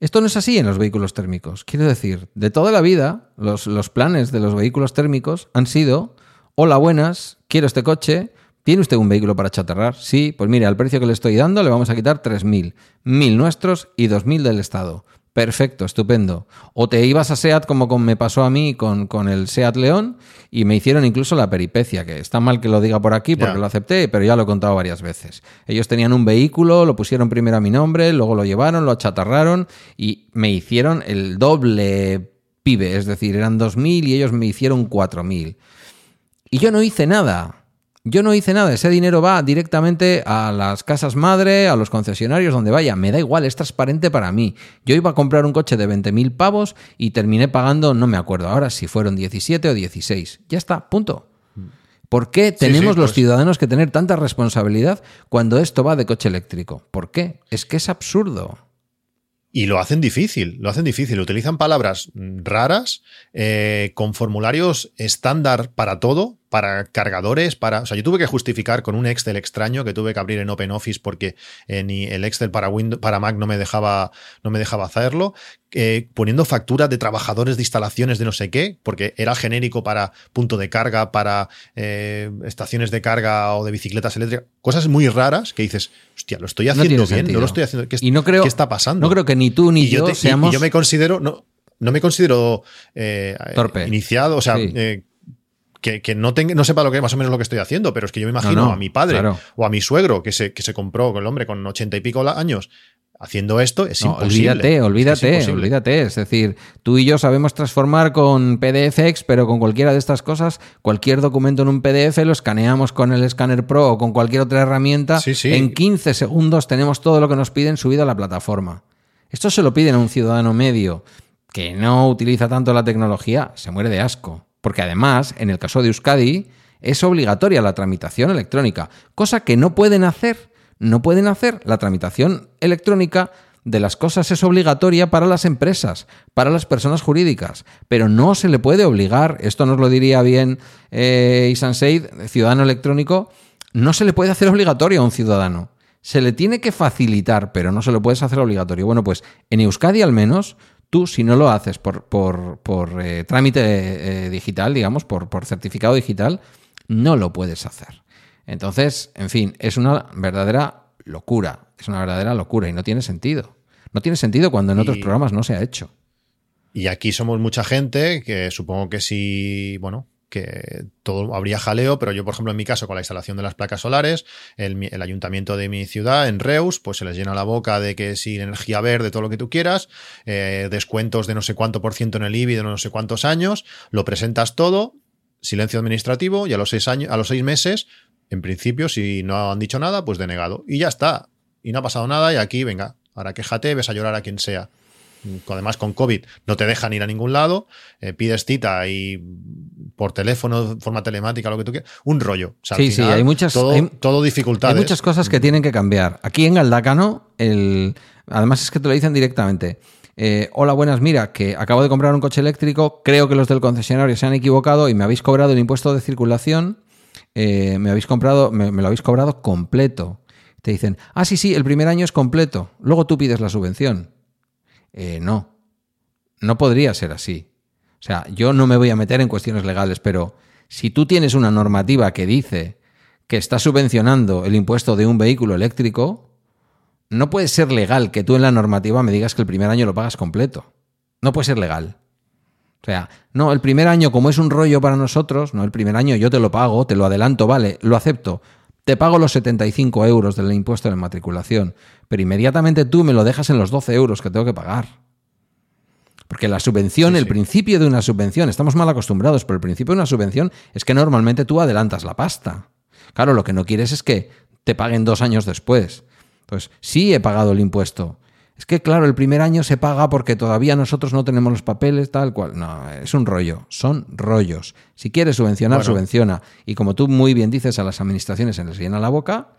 esto no es así en los vehículos térmicos. Quiero decir, de toda la vida, los, planes de los vehículos térmicos han sido, hola, buenas, quiero este coche, ¿tiene usted un vehículo para chatarrar? Sí, pues mire, al precio que le estoy dando le vamos a quitar 3.000, 1.000 nuestros y 2.000 del Estado. Perfecto, estupendo. O te ibas a SEAT como con- me pasó a mí con, con el SEAT León y me hicieron incluso la peripecia, que está mal que lo diga por aquí porque lo acepté, pero ya lo he contado varias veces. Ellos tenían un vehículo, lo pusieron primero a mi nombre, luego lo llevaron, lo achatarraron y me hicieron el doble pibe, es decir, eran 2.000 y ellos me hicieron 4.000. Y yo no hice nada. Yo no hice nada. Ese dinero va directamente a las casas madre, a los concesionarios, donde vaya. Me da igual, es transparente para mí. Yo iba a comprar un coche de 20.000 pavos y terminé pagando, no me acuerdo ahora si fueron 17 o 16. Ya está, punto. ¿Por qué tenemos sí, los pues- ciudadanos que tener tanta responsabilidad cuando esto va de coche eléctrico? ¿Por qué? Es que es absurdo. Y lo hacen difícil, lo hacen difícil. Utilizan palabras raras, eh, con formularios estándar para todo, para cargadores, para. O sea, yo tuve que justificar con un Excel extraño que tuve que abrir en OpenOffice porque eh, ni el Excel para Windows, para Mac no me dejaba, no me dejaba hacerlo. eh, poniendo facturas de trabajadores de instalaciones de no sé qué, porque era genérico para punto de carga, para eh, estaciones de carga o de bicicletas eléctricas. Cosas muy raras que dices, hostia, lo estoy haciendo bien, sentido. no lo estoy haciendo. ¿Qué, Y no creo- ¿qué está pasando? No creo que ni tú ni y yo, y- seamos... y yo me considero, no, no me considero eh, Torpe. iniciado, o sea, Sí. eh, que, que no, tenga, no sepa lo que más o menos lo que estoy haciendo, pero es que yo me imagino No, no, a mi padre claro. o a mi suegro que se, que se compró con el hombre con ochenta y pico años haciendo esto, es No, imposible. olvídate, Es que es olvídate, olvídate. Es decir, tú y yo sabemos transformar con PDFX, pero con cualquiera de estas cosas, cualquier documento en un PDF lo escaneamos con el Scanner Pro o con cualquier otra herramienta. Sí, sí. En 15 segundos tenemos todo lo que nos piden subido a la plataforma. Esto se lo piden a un ciudadano medio que no utiliza tanto la tecnología, se muere de asco. Porque además, en el caso de Euskadi, es obligatoria la tramitación electrónica, cosa que no pueden hacer. No pueden hacer la tramitación electrónica de las cosas es obligatoria para las empresas, para las personas jurídicas, pero no se le puede obligar, esto nos lo diría bien eh, Isan Seid, ciudadano electrónico, no se le puede hacer obligatorio a un ciudadano. Se le tiene que facilitar, pero no se lo puedes hacer obligatorio. Bueno, pues en Euskadi al menos, tú si no lo haces por, por, por, eh, trámite eh, digital, digamos, por, por certificado digital, no lo puedes hacer. Entonces, en fin, es una verdadera locura. Es una verdadera locura y no tiene sentido. No tiene sentido cuando en otros programas no se ha hecho. Y aquí somos mucha gente que supongo que si, bueno, que todo habría jaleo, pero yo, por ejemplo, en mi caso, con la instalación de las placas solares, el, ayuntamiento de mi ciudad, en Reus, pues se les llena la boca de que si energía verde, todo lo que tú quieras, eh, descuentos de no sé cuánto por ciento en el IBI de no sé cuántos años, lo presentas todo, silencio administrativo, y a los seis años, a los seis meses, en principio, si no han dicho nada, pues denegado. Y ya está. Y no ha pasado nada, y aquí, venga, ahora quéjate, ves a llorar a quien sea además con COVID no te dejan ir a ningún lado, eh, pides cita y por teléfono, forma telemática, lo que tú quieras, un rollo. sí, sí, hay muchas, todo, todo dificultades. Hay muchas cosas que tienen que cambiar. Aquí en Galdacano, el, además es que te lo dicen directamente. Eh, hola, buenas, mira, que acabo de comprar un coche eléctrico, creo que los del concesionario se han equivocado y me habéis cobrado el impuesto de circulación, eh, me habéis comprado, me, me lo habéis cobrado completo. Te dicen, ah, sí, sí, el primer año es completo, luego tú pides la subvención. Eh, no, no podría ser así. O sea, yo no me voy a meter en cuestiones legales, pero si tú tienes una normativa que dice que está subvencionando el impuesto de un vehículo eléctrico, no puede ser legal que tú en la normativa me digas que el primer año lo pagas completo. No puede ser legal. O sea, no, el primer año, como es un rollo para nosotros, no, el primer año yo te lo pago, te lo adelanto, vale, lo acepto. Te pago los 75 euros del impuesto de matriculación pero inmediatamente tú me lo dejas en los 12 euros que tengo que pagar. Porque la subvención, el principio de una subvención, estamos mal acostumbrados, pero el principio de una subvención es que normalmente tú adelantas la pasta. Claro, lo que no quieres es que te paguen dos años después. Entonces, sí he pagado el impuesto. Es que, claro, el primer año se paga porque todavía nosotros no tenemos los papeles, tal cual. No, es un rollo. Son rollos. Si quieres subvencionar, subvenciona. Y como tú muy bien dices, a las administraciones se les llena la boca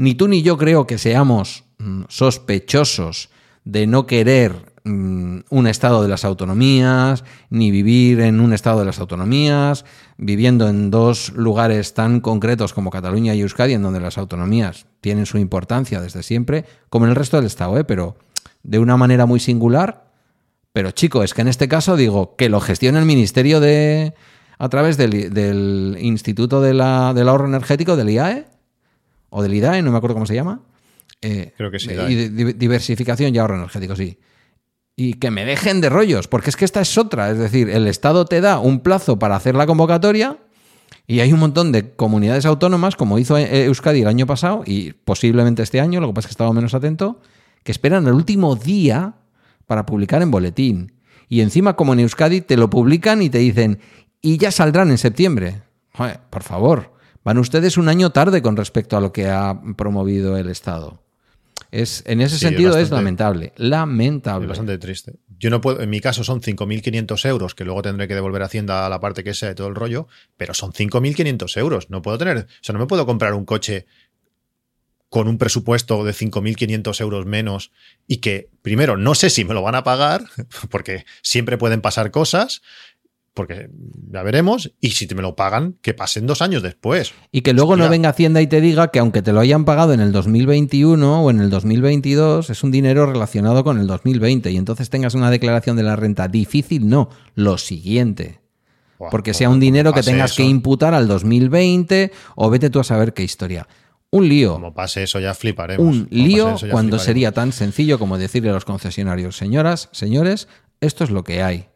ni tú ni yo creo que seamos mm, sospechosos de no querer mm, un estado de las autonomías, ni vivir en un estado de las autonomías, viviendo en dos lugares tan concretos como Cataluña y Euskadi, en donde las autonomías tienen su importancia desde siempre, como en el resto del Estado, ¿eh? pero de una manera muy singular. Pero chico, es que en este caso digo que lo gestiona el Ministerio de a través del, Instituto de la, del Ahorro Energético, del IAE, o del IDAE, no me acuerdo cómo se llama. Eh, Creo que sí. Y diversificación y ahorro energético, sí. Y que me dejen de rollos, porque es que esta es otra. Es decir, el Estado te da un plazo para hacer la convocatoria y hay un montón de comunidades autónomas, como hizo e-, Euskadi el año pasado y posiblemente este año, lo que pasa es que estaba menos atento, que esperan el último día para publicar en boletín. Y encima, como en Euskadi, te lo publican y te dicen, y ya saldrán en septiembre. por favor. Van ustedes un año tarde con respecto a lo que ha promovido el Estado. Es, en ese sentido es lamentable. Lamentable. Es bastante triste. Yo no puedo, en mi caso son 5.500 euros, que luego tendré que devolver a Hacienda a la parte que sea de todo el rollo, pero son 5.500 euros. No puedo tener, o sea, no me puedo comprar un coche con un presupuesto de 5.500 euros menos y que, primero, no sé si me lo van a pagar, porque siempre pueden pasar cosas, porque ya veremos, y si te me lo pagan, que pasen dos años después. Y que luego no venga Hacienda y te diga que aunque te lo hayan pagado en el 2021 o en el 2022, es un dinero relacionado con el 2020 y entonces tengas una declaración de la renta difícil, no, lo siguiente. porque sea un dinero que tengas que imputar al 2020 o vete tú a saber qué historia. Un lío. Como pase eso ya fliparemos. Un lío cuando sería tan sencillo como decirle a los concesionarios, señoras, señores, esto es lo que hay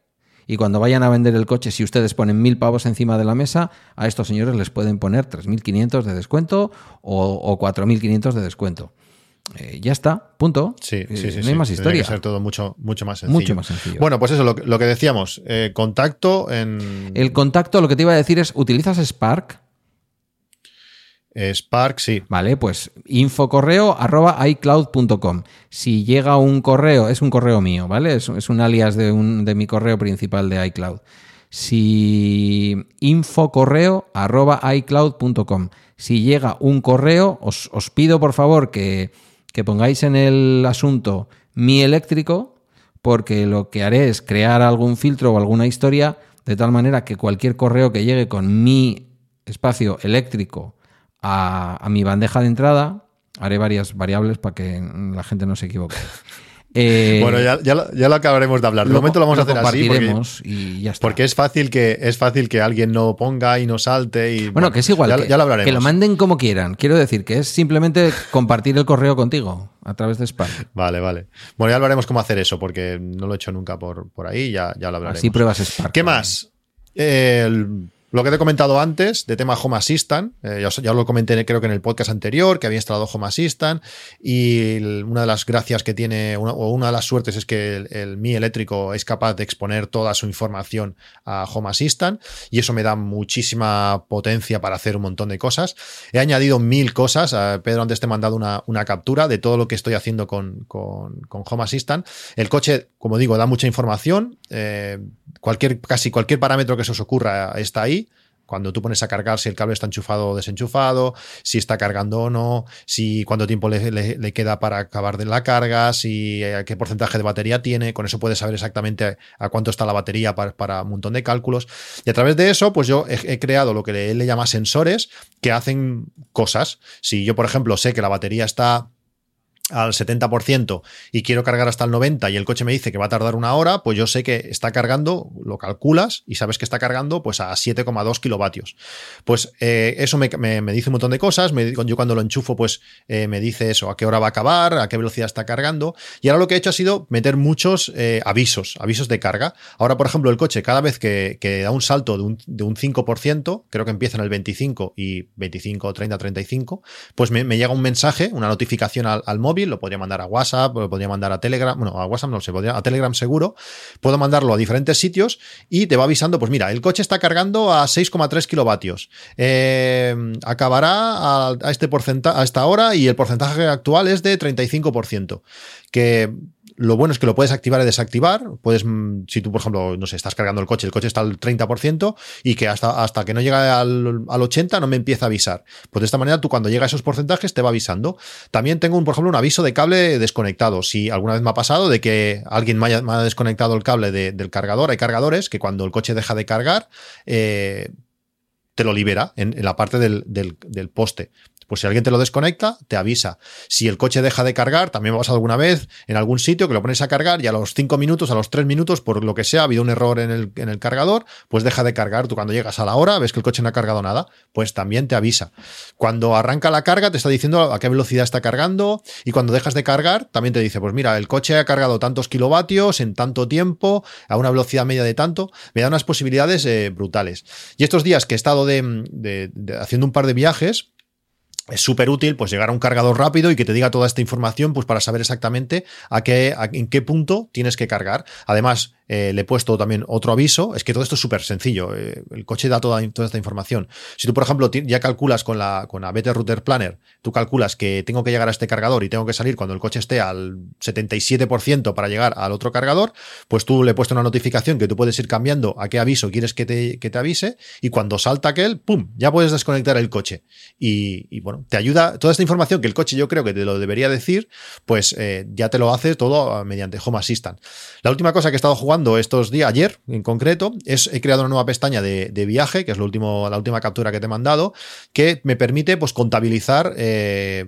y cuando vayan a vender el coche, si ustedes ponen mil pavos encima de la mesa, a estos señores les pueden poner 3.500 de descuento o, o 4.500 de descuento. Eh, ya está, punto. Sí, sí, sí. No hay más historia. que ser todo mucho, mucho más sencillo. Mucho más sencillo. Bueno, pues eso, lo, lo que decíamos, eh, contacto en... El contacto, lo que te iba a decir es, ¿utilizas Spark? Spark, sí. Vale, pues infocorreo arroba iCloud.com. Si llega un correo, es un correo mío, ¿vale? Es, un alias de, un, de mi correo principal de iCloud. Si infocorreo arroba iCloud.com. Si llega un correo, os, pido por favor que, que pongáis en el asunto mi eléctrico, porque lo que haré es crear algún filtro o alguna historia de tal manera que cualquier correo que llegue con mi espacio eléctrico a, mi bandeja de entrada, haré varias variables para que la gente no se equivoque. Eh, bueno, ya, ya, lo, acabaremos de hablar. De momento lo vamos a hacer así porque, y ya está. porque es fácil que es fácil que alguien no ponga y no salte y bueno, que es igual ya, lo hablaremos. que lo manden como quieran. Quiero decir que es simplemente compartir el correo contigo a través de Spark. Vale, vale. Bueno, ya hablaremos cómo hacer eso porque no lo he hecho nunca por, por ahí, ya, ya lo hablaremos. Así pruebas Spark. ¿Qué más? El lo que te he comentado antes de tema Home Assistant, eh, ya, lo comenté creo que en el podcast anterior, que había instalado Home Assistant y una de las gracias que tiene, o una de las suertes es que el, Mi eléctrico es capaz de exponer toda su información a Home Assistant y eso me da muchísima potencia para hacer un montón de cosas. He añadido mil cosas, eh, Pedro antes te he mandado una, captura de todo lo que estoy haciendo con, con, con Home Assistant. El coche, como digo, da mucha información, eh, cualquier, casi cualquier parámetro que se os ocurra está ahí. Cuando tú pones a cargar si el cable está enchufado o desenchufado, si está cargando o no, si cuánto tiempo le, le, le queda para acabar de la carga, si eh, qué porcentaje de batería tiene, con eso puedes saber exactamente a, cuánto está la batería para, para, un montón de cálculos. Y a través de eso, pues yo he, he creado lo que él le llama sensores que hacen cosas. Si yo, por ejemplo, sé que la batería está al 70% y quiero cargar hasta el 90% y el coche me dice que va a tardar una hora, pues yo sé que está cargando, lo calculas y sabes que está cargando pues a 7,2 kilovatios. Pues eh, eso me, me, me, dice un montón de cosas, yo cuando lo enchufo pues eh, me dice eso, a qué hora va a acabar, a qué velocidad está cargando y ahora lo que he hecho ha sido meter muchos eh, avisos, avisos de carga. Ahora, por ejemplo, el coche cada vez que, que da un salto de un, de un, 5%, creo que empieza en el 25 y 25, 30, 35, pues me, me llega un mensaje, una notificación al, al móvil lo podría mandar a WhatsApp, lo podría mandar a Telegram, bueno, a WhatsApp no se podría, a Telegram seguro, puedo mandarlo a diferentes sitios y te va avisando, pues mira, el coche está cargando a 6,3 kilovatios, eh, acabará a, este a esta hora y el porcentaje actual es de 35%, que lo bueno es que lo puedes activar y desactivar. Puedes, mm, si tú, por ejemplo, no sé, estás cargando el coche, el coche está al 30% y que hasta, hasta que no llega al, al 80% no me empieza a avisar. Pues de esta manera tú cuando llega a esos porcentajes te va avisando. También tengo, un, por ejemplo, un aviso de cable desconectado. Si alguna vez me ha pasado de que alguien me haya, ha desconectado el cable de, del cargador, hay cargadores que cuando el coche deja de cargar, eh, te lo libera en, la parte del, del, poste. Pues si alguien te lo desconecta, te avisa. Si el coche deja de cargar, también pasado alguna vez en algún sitio que lo pones a cargar y a los 5 minutos, a los 3 minutos, por lo que sea, ha habido un error en el, en el, cargador, pues deja de cargar. Tú cuando llegas a la hora, ves que el coche no ha cargado nada, pues también te avisa. Cuando arranca la carga, te está diciendo a qué velocidad está cargando y cuando dejas de cargar, también te dice, pues mira, el coche ha cargado tantos kilovatios en tanto tiempo, a una velocidad media de tanto, me da unas posibilidades eh, brutales. Y estos días que he estado de, de, de, haciendo un par de viajes, es súper útil pues llegar a un cargador rápido y que te diga toda esta información pues para saber exactamente a qué en qué punto tienes que cargar. Además, eh, le he puesto también otro aviso. Es que todo esto es súper sencillo. Eh, el coche da toda, toda, esta información. Si tú, por ejemplo, ya calculas con la, con la BT Router Planner, tú calculas que tengo que llegar a este cargador y tengo que salir cuando el coche esté al 77% para llegar al otro cargador, pues tú le he puesto una notificación que tú puedes ir cambiando a qué aviso quieres que te, que te avise y cuando salta aquel, ¡pum! Ya puedes desconectar el coche. Y, bueno, te ayuda toda esta información que el coche yo creo que te lo debería decir, pues eh, ya te lo hace todo mediante Home Assistant. La última cosa que he estado jugando estos días, ayer en concreto, es he creado una nueva pestaña de, viaje, que es lo último, la última captura que te he mandado, que me permite pues contabilizar eh,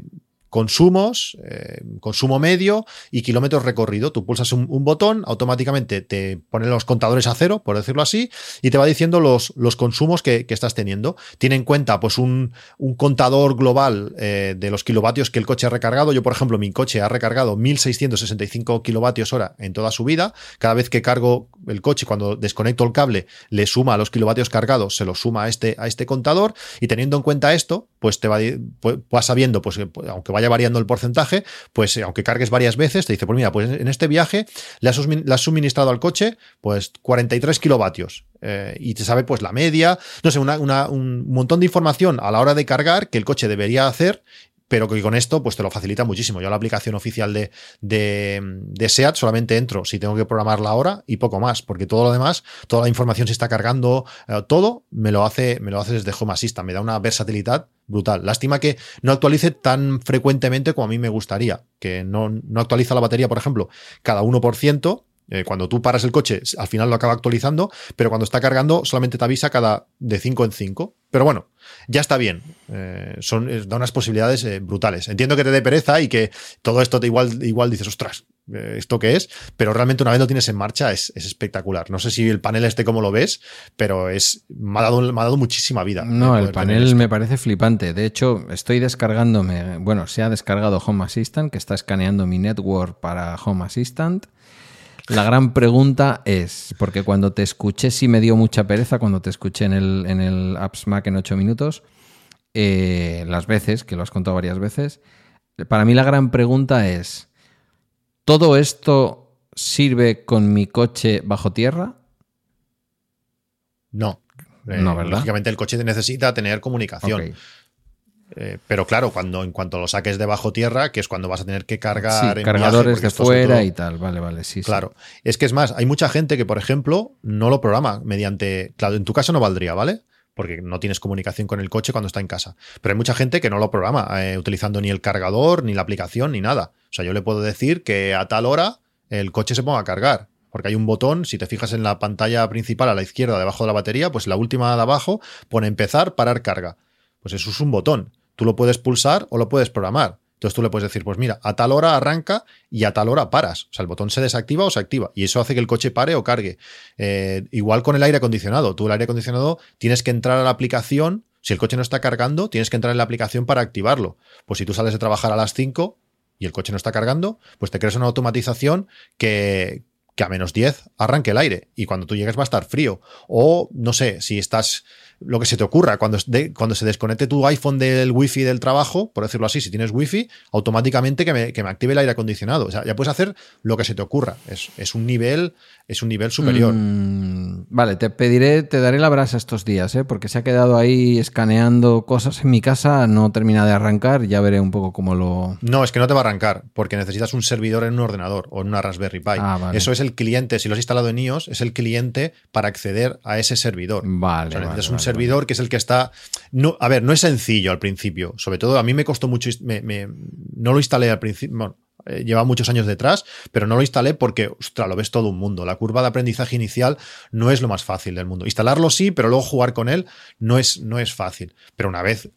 consumos, eh, consumo medio y kilómetros recorrido. Tú pulsas un, botón, automáticamente te pone los contadores a cero, por decirlo así, y te va diciendo los, los consumos que, que, estás teniendo. Tiene en cuenta pues un, un contador global eh, de los kilovatios que el coche ha recargado. Yo, por ejemplo, mi coche ha recargado 1665 kilovatios hora en toda su vida. Cada vez que cargo el coche, cuando desconecto el cable, le suma a los kilovatios cargados, se lo suma a este, a este contador, y teniendo en cuenta esto, pues te va, pues, vas sabiendo, pues aunque vaya variando el porcentaje, pues aunque cargues varias veces, te dice, pues mira, pues en este viaje le has, le has suministrado al coche pues 43 kilovatios. Eh, y te sabe pues la media, no sé, un montón de información a la hora de cargar que el coche debería hacer pero que con esto pues te lo facilita muchísimo. Yo la aplicación oficial de, de, SEAT solamente entro si tengo que programar la hora y poco más, porque todo lo demás, toda la información se está cargando, eh, todo me lo hace, me lo hace desde Home Assistant, me da una versatilidad brutal. Lástima que no actualice tan frecuentemente como a mí me gustaría, que no, no actualiza la batería, por ejemplo, cada 1%, eh, cuando tú paras el coche, al final lo acaba actualizando, pero cuando está cargando solamente te avisa cada de 5 en 5. Pero bueno, ya está bien. Eh, son, eh, da unas posibilidades brutales. Entiendo que te dé pereza y que todo esto te igual, igual dices, ostras, ¿esto qué es? Pero realmente una vez lo tienes en marcha es, es, espectacular. No sé si el panel este como lo ves, pero es, me, ha dado, me ha dado muchísima vida. No, el panel me parece flipante. De hecho, estoy descargándome, bueno, se ha descargado Home Assistant, que está escaneando mi network para Home Assistant La gran pregunta es, porque cuando te escuché sí me dio mucha pereza, cuando te escuché en el, en el Apps Mac en 8 minutos, eh, las veces, que lo has contado varias veces, para mí la gran pregunta es, ¿todo esto sirve con mi coche bajo tierra? No. Eh, No, ¿verdad? Lógicamente el coche necesita tener comunicación. Eh, pero claro, cuando en cuanto lo saques de bajo tierra, que es cuando vas a tener que cargar Sí, en cargadores de fuera y tal, vale, vale, sí, sí. Claro. Es que es más, hay mucha gente que, por ejemplo, no lo programa mediante. Claro, en tu caso no valdría, ¿vale? Porque no tienes comunicación con el coche cuando está en casa. Pero hay mucha gente que no lo programa eh, utilizando ni el cargador, ni la aplicación, ni nada. O sea, yo le puedo decir que a tal hora el coche se ponga a cargar. Porque hay un botón, si te fijas en la pantalla principal a la izquierda, debajo de la batería, pues la última de abajo pone empezar, parar, carga. Pues eso es un botón. Tú lo puedes pulsar o lo puedes programar. Entonces tú le puedes decir, pues mira, a tal hora arranca y a tal hora paras. O sea, el botón se desactiva o se activa. Y eso hace que el coche pare o cargue. Eh, igual con el aire acondicionado. Tú el aire acondicionado tienes que entrar a la aplicación. Si el coche no está cargando, tienes que entrar en la aplicación para activarlo. Pues si tú sales de trabajar a las 5 y el coche no está cargando, pues te creas una automatización que, que a menos 10 arranque el aire y cuando tú llegues va a estar frío. O no sé, si estás lo que se te ocurra, cuando, de- cuando se desconecte tu iPhone del wifi del trabajo, por decirlo así, si tienes wifi, automáticamente que me, que me active el aire acondicionado. O sea, ya puedes hacer lo que se te ocurra. Es, es un nivel, es un nivel superior. Mm, vale, te pediré, te daré la brasa estos días, ¿eh? porque se ha quedado ahí escaneando cosas en mi casa, no termina de arrancar, ya veré un poco cómo lo... No, es que no te va a arrancar, porque necesitas un servidor en un ordenador o en una Raspberry Pi. Ah, vale. Eso es el cliente, si lo has instalado en iOS, es el cliente para acceder a ese servidor. Vale, O sea, vale, necesitas un vale, servidor que es el que está. No, a ver, no es sencillo al principio. Sobre todo, a mí me costó mucho. me- no lo instalé al principio. Bueno, eh, lleva muchos años detrás, pero no lo instalé porque, ostras, lo ves todo un mundo. La curva de aprendizaje inicial no es lo más fácil del mundo. Instalarlo sí, pero luego jugar con él no es, no es fácil. Pero una vez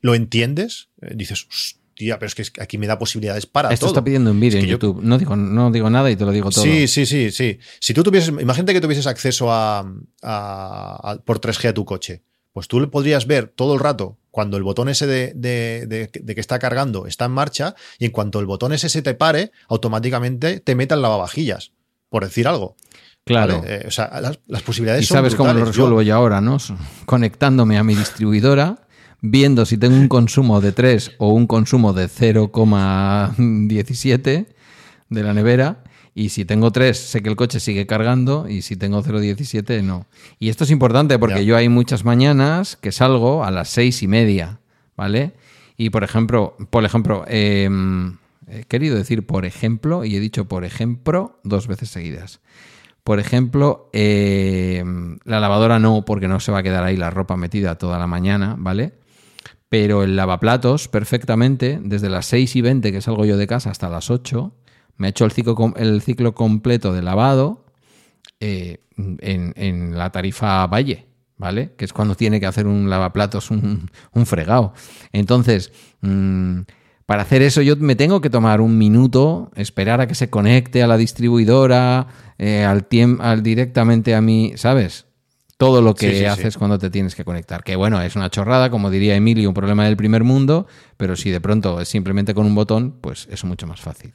lo entiendes, eh, dices, hostia, pero es que aquí me da posibilidades para Esto todo. está pidiendo un vídeo Es en yo- YouTube. No, digo, no digo nada y te lo digo todo. Sí, sí, sí, sí. Si tú tuvieses, imagínate que tuvieses acceso a, a- a- por 3G a tu coche, pues tú le podrías ver todo el rato cuando el botón ese de, de- de- de que está cargando está en marcha y en cuanto el botón ese se te pare, automáticamente te meta el lavavajillas, por decir algo. Claro. ¿vale? Eh, o sea, las, las posibilidades Y son sabes cómo lo. Yo- resuelvo yo ahora, ¿no? Conectándome a mi distribuidora, viendo si tengo un consumo de 3 o un consumo de 0,17 de la nevera. Y si tengo 3, sé que el coche sigue cargando. Y si tengo 0,17, no. Y esto es importante porque yo hay muchas mañanas que salgo a las seis y media, ¿vale? Y por ejemplo, por ejemplo, eh, he querido decir por ejemplo y he dicho por ejemplo dos veces seguidas. Por ejemplo, eh, la lavadora no, porque no se va a quedar ahí la ropa metida toda la mañana, ¿vale? Pero el lavaplatos, perfectamente, desde las 6 y 20 que salgo yo de casa hasta las 8, me ha hecho el ciclo, el ciclo completo de lavado eh, en, la tarifa Valle, ¿vale? Que es cuando tiene que hacer un lavaplatos, un, fregado. Entonces, mm, para hacer eso yo me tengo que tomar un minuto, esperar a que se conecte a la distribuidora, eh, al, al directamente a mí, ¿sabes? Todo lo que Sí, sí, sí. haces cuando te tienes que conectar. Que bueno, es una chorrada, como diría Emilio, un problema del primer mundo, pero si de pronto es simplemente con un botón, pues es mucho más fácil.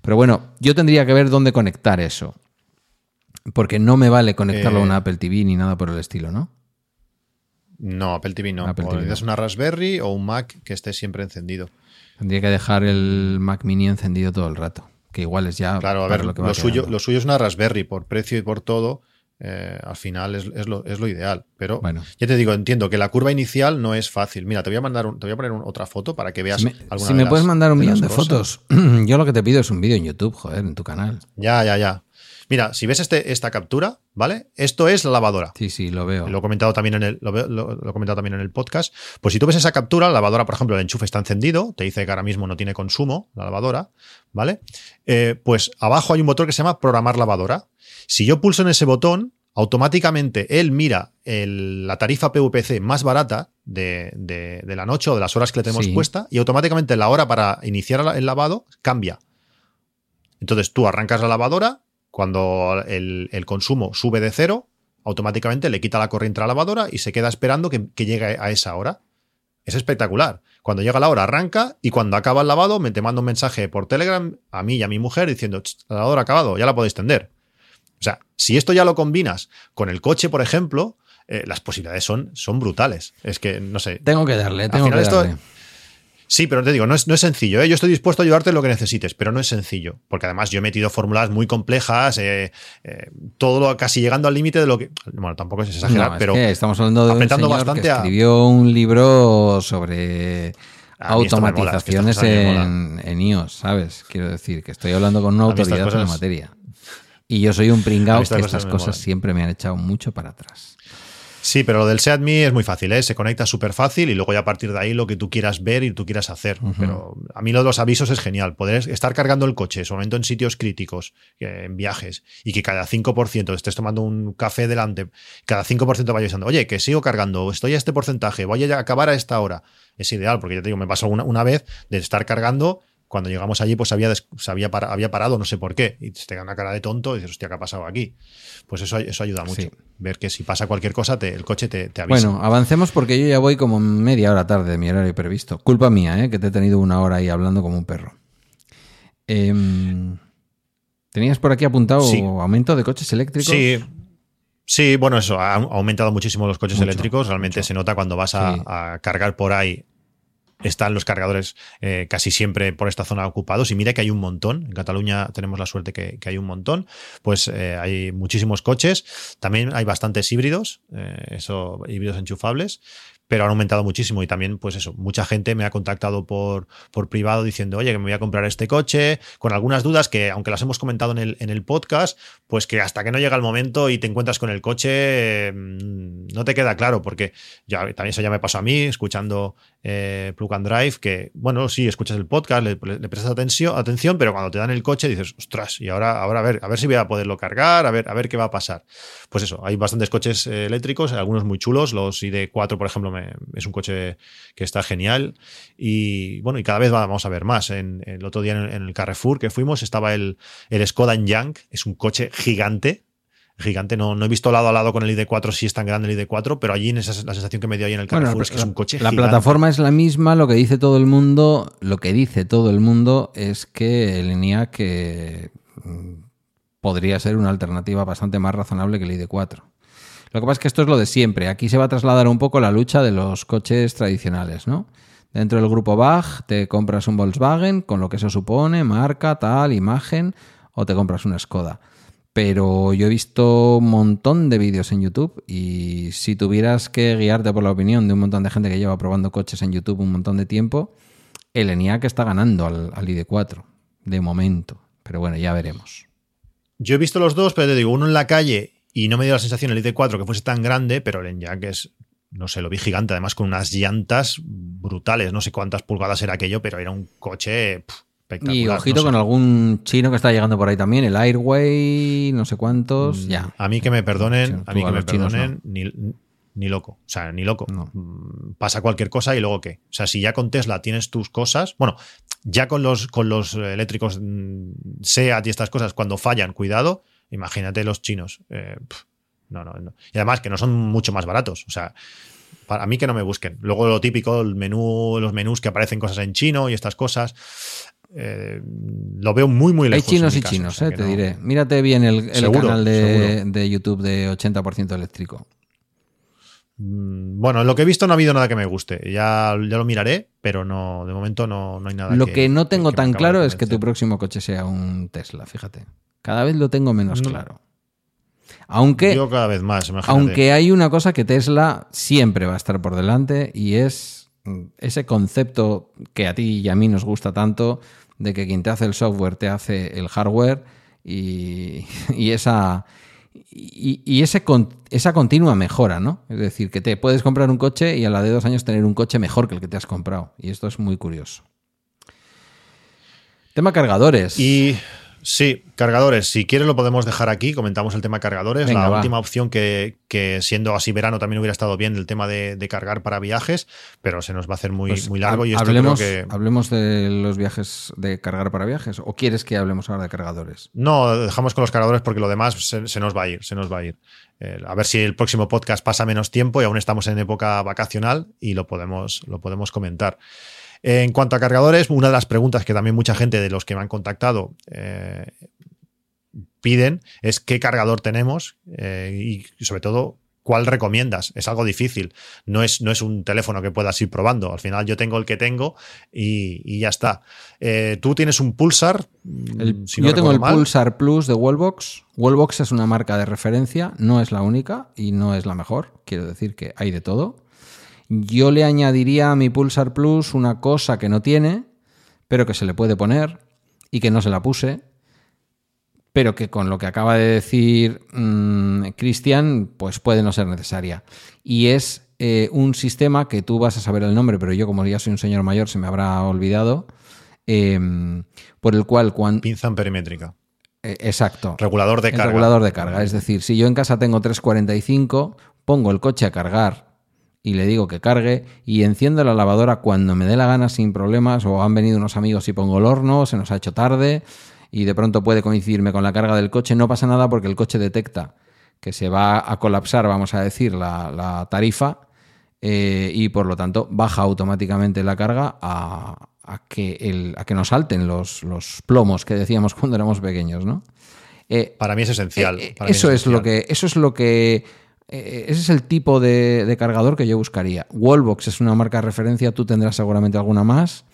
Pero bueno, yo tendría que ver dónde conectar eso. Porque no me vale conectarlo a Eh, una Apple TV ni nada por el estilo, ¿no? No, Apple TV no. Apple o TV no. una Raspberry o un Mac que esté siempre encendido. Tendría que dejar el Mac Mini encendido todo el rato. Que igual es ya. Claro, a ver, lo lo, que va suyo, lo suyo es una Raspberry por precio y por todo. Eh, al final es, es lo, es lo ideal. Pero Bueno. ya te digo, entiendo que la curva inicial no es fácil. Mira, te voy a mandar un- te voy a poner un- otra foto para que veas Si me, alguna si de me las- puedes mandar un de millón de cosas. fotos, yo lo que te pido es un vídeo en YouTube, joder, en tu canal. Ya, ya, ya. Mira, si ves este, esta captura, ¿vale? Esto es la lavadora. Sí, sí, lo veo. Lo he comentado también en el, lo, veo- lo- lo he comentado también en el podcast. Pues si tú ves esa captura, la lavadora, por ejemplo, el enchufe está encendido, te dice que ahora mismo no tiene consumo, la lavadora, ¿vale? Eh, pues abajo hay un botón que se llama programar lavadora. Si yo pulso en ese botón, automáticamente él mira el- la tarifa PVPC más barata de, de- de la noche o de las horas que le tenemos Sí. puesta y automáticamente la hora para iniciar el lavado cambia. Entonces tú arrancas la lavadora, cuando el, el consumo sube de cero, automáticamente le quita la corriente a la lavadora y se queda esperando que, que llegue a esa hora. Es espectacular. Cuando llega la hora arranca y cuando acaba el lavado me te manda un mensaje por Telegram a mí y a mi mujer diciendo, "Ch, la lavadora ha acabado, ya la podéis tender. O sea, si esto ya lo combinas con el coche, por ejemplo, eh, las posibilidades son, son brutales. Es que, no sé. Tengo que darle, tengo que darle. Sí, pero te digo, no es, no es sencillo. ¿eh? Yo estoy dispuesto a ayudarte en lo que necesites, pero no es sencillo. Porque además yo he metido fórmulas muy complejas, eh, eh, todo lo, casi llegando al límite de lo que. Bueno, tampoco es exagerar, pero. estamos hablando de un señor bastante que escribió un libro sobre automatizaciones en, en, iOS, ¿sabes? Quiero decir que estoy hablando con una autoridad en la materia. Y yo soy un pringao que estas cosas siempre me han echado mucho para atrás. Sí, pero lo del SeatMe es muy fácil, ¿eh? se conecta súper fácil y luego ya a partir de ahí lo que tú quieras ver y tú quieras hacer. Pero a mí lo de los avisos es genial. Poder estar cargando el coche, su momento en sitios críticos, en viajes, y que cada 5% estés tomando un café delante, cada 5% vaya diciendo, oye, que sigo cargando, estoy a este porcentaje, voy a acabar a esta hora. Es ideal, porque ya te digo, me pasó una, una vez de estar cargando cuando llegamos allí, pues había, había, había parado, no sé por qué, y te da una cara de tonto y dices, hostia, ¿qué ha pasado aquí? Pues eso, eso ayuda mucho. Ver que si pasa cualquier cosa, te, el coche te, te, avisa. Bueno, avancemos porque yo ya voy como media hora tarde de mi horario previsto. Culpa mía, ¿eh? que te he tenido una hora ahí hablando como un perro. Em, ¿Tenías por aquí apuntado aumento de coches eléctricos? Sí. Sí, bueno, eso, ha aumentado muchísimo los coches eléctricos. Realmente se nota cuando vas a cargar por ahí están los cargadores eh, casi siempre por esta zona ocupados. Y mira que hay un montón. En Cataluña tenemos la suerte que, hay un montón. Pues eh, hay muchísimos coches. También hay bastantes híbridos, eh, híbridos enchufables pero han aumentado muchísimo y también, pues eso, mucha gente me ha contactado por, por privado diciendo, oye, que me voy a comprar este coche, con algunas dudas que, aunque las hemos comentado en el, en el podcast, pues que hasta que no llega el momento y te encuentras con el coche, mm, no te queda claro, porque ya también eso ya me pasó a mí, escuchando eh, Plug and Drive, que, bueno, sí, escuchas el podcast, le, prestas atención, atención, pero cuando te dan el coche dices, ostras, y ahora, ahora a ver, a ver si voy a poderlo cargar, a ver, a ver qué va a pasar. Pues eso, hay bastantes coches eh, eléctricos, algunos muy chulos, los ID4, por ejemplo, es un coche que está genial. Y bueno, y cada vez vamos a ver más. En, el otro día en, el Carrefour que fuimos estaba el, el Skoda Enyaq, es un coche gigante, gigante. No, no he visto lado a lado con el ID4 si es tan grande el ID4, pero allí en esa, la sensación que me dio ahí en el Carrefour es que es un coche La plataforma es la misma, lo que dice todo el mundo, lo que dice todo el mundo es que el ENIAC que mm, podría ser una alternativa bastante más razonable que el ID4. Lo que pasa es que esto es lo de siempre. Aquí se va a trasladar un poco la lucha de los coches tradicionales, ¿no? Dentro del grupo BAG te compras un Volkswagen con lo que eso supone, marca, tal, imagen, o te compras una Skoda. Pero yo he visto un montón de vídeos en YouTube y si tuvieras que guiarte por la opinión de un montón de gente que lleva probando coches en YouTube un montón de tiempo, el ENIAC está ganando al, al ID4, de momento. Pero bueno, ya veremos. Yo he visto los dos, pero te digo, uno en la calle y no me dio la sensación el ID4 que fuese tan grande, pero el Enyaq es, no sé, lo vi gigante, además con unas llantas brutales. No sé cuántas pulgadas era aquello, pero era un coche espectacular. Y ojito con algún chino que está llegando por ahí también, el Airway, no sé cuántos, mm, ya. A mí que me perdonen, a mí que me perdonen, ni, loco. O sea, ni loco. Mm, pasa cualquier cosa y luego qué. O sea, si ya con Tesla tienes tus cosas, bueno, ya con los, con los eléctricos mm, SEAT y estas cosas, cuando fallan, cuidado Imagínate los chinos. Eh, no, no, no. Y además que no son mucho más baratos. O sea, para mí que no me busquen. Luego lo típico, el menú, los menús que aparecen cosas en chino y estas cosas. Eh, lo veo muy, muy lejos. Hay chinos y chinos, eh, te diré. Mírate bien el, canal de, YouTube de 80% eléctrico. Mm, bueno, lo que he visto no ha habido nada que me guste. Ya, ya lo miraré, pero no, de momento no, hay nada. Lo que, no tengo tan claro es que tu próximo coche sea un Tesla, fíjate. Cada vez lo tengo menos claro. Aunque, Yo cada vez más, aunque hay una cosa que Tesla siempre va a estar por delante y es mm, ese concepto que a ti y a mí nos gusta tanto de que quien te hace el software te hace el hardware y, esa y, ese, esa continua mejora, ¿no? Es decir, que te puedes comprar un coche y a la de dos años tener un coche mejor que el que te has comprado. Y esto es muy curioso. Tema cargadores. Y Sí, cargadores. Si quieres lo podemos dejar aquí. Comentamos el tema cargadores. la última opción que, siendo así verano también hubiera estado bien el tema de, cargar para viajes, pero se nos va a hacer muy, pues muy largo. Y hablemos, hablemos de los viajes de cargar para viajes. ¿O quieres que hablemos ahora de cargadores? No, dejamos con los cargadores porque lo demás se, nos va a ir. Se nos va a ir. Eh, a ver si el próximo podcast pasa menos tiempo y aún estamos en época vacacional y lo podemos, lo podemos comentar. En cuanto a cargadores, una de las preguntas que también mucha gente de los que me han contactado eh, piden es qué cargador tenemos eh, y sobre todo ¿cuál recomiendas? Es algo difícil. No es, no es un teléfono que puedas ir probando. Al final yo tengo el que tengo y, ya está. Eh, Tú tienes un Pulsar. Mm, yo tengo el Pulsar Plus de Wallbox. Wallbox es una marca de referencia, no es la única y no es la mejor. Quiero decir que hay de todo. Yo le añadiría a mi Pulsar Plus una cosa que no tiene, pero que se le puede poner y que no se la puse, pero que con lo que acaba de decir mm, Cristian, pues puede no ser necesaria. Y es eh, un sistema que tú vas a saber el nombre, pero yo como ya soy un señor mayor se me habrá olvidado, em, por el cual cuando... Pinza perimétrica. Eh, exacto. Regulador de carga. Regulador de carga. Es decir, si yo en casa tengo 345, pongo el coche a cargar y le digo que cargue y enciendo la lavadora cuando me dé la gana sin problemas o han venido unos amigos y pongo el horno, se nos ha hecho tarde y de pronto puede coincidirme con la carga del coche, no pasa nada porque el coche detecta que se va a colapsar, vamos a decir, la, tarifa eh, y por lo tanto baja automáticamente la carga a, que, el, a que nos salten los, los, plomos que decíamos cuando éramos pequeños, ¿no? Eh, para mí es esencial. Eh, eso, es, lo que, eso es lo que ese es el tipo de, de, cargador que yo buscaría. Wallbox es una marca de referencia, tú tendrás seguramente alguna más,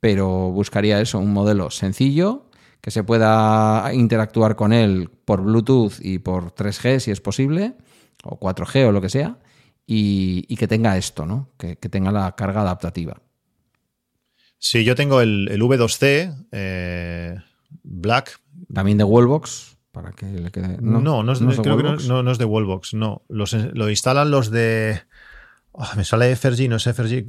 pero buscaría eso, un modelo sencillo, que se pueda interactuar con él por Bluetooth y por 3G si es posible, o 4G o lo que sea, y, que tenga esto, ¿no? Que, tenga la carga adaptativa. Sí, yo tengo el, V2C eh, Black. También de Wallbox. Para que le quede. No, no, es, de, creo que no, es de Wallbox, no. lo instalan los de. Ah, me sale FRG, no es FRG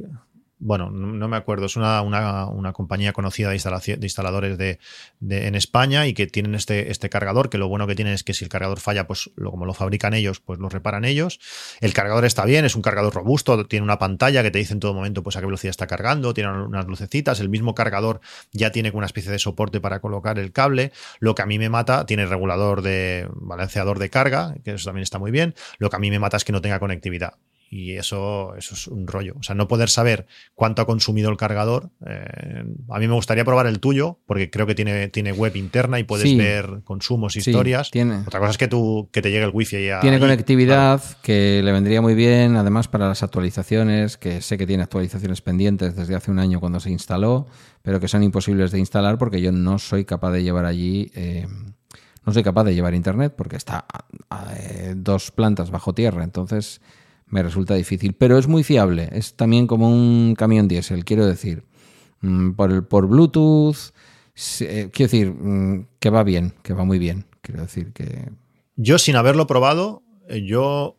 bueno, no, me acuerdo, es una, una, compañía conocida de, de instaladores de, en España y que tienen este, este cargador, que lo bueno que tienen es que si el cargador falla, pues lo, como lo fabrican ellos, pues lo reparan ellos. El cargador está bien, es un cargador robusto, tiene una pantalla que te dice en todo momento pues a qué velocidad está cargando, tiene unas lucecitas, el mismo cargador ya tiene una especie de soporte para colocar el cable. Lo que a mí me mata, tiene regulador de balanceador de carga, que eso también está muy bien. Lo que a mí me mata es que no tenga conectividad y eso, eso es un rollo. O sea, no poder saber cuánto ha consumido el cargador. Eh, a mí me gustaría probar el tuyo, porque creo que tiene, tiene web interna y puedes ver consumos, historias. tiene. Otra cosa es que, tú, que te llegue el wifi Tiene conectividad que le vendría muy bien, además para las actualizaciones, que sé que tiene actualizaciones pendientes desde hace un año cuando se instaló, pero que son imposibles de instalar porque yo no soy capaz de llevar allí. Eh, no soy capaz de llevar internet porque está a eh, dos plantas bajo tierra. Entonces me resulta difícil. Pero es muy fiable, es también como un camión diésel, quiero decir. Mm, por, el, por Bluetooth, eh, quiero decir mm, que va bien, que va muy bien. Quiero decir que. Yo, sin haberlo probado, eh, yo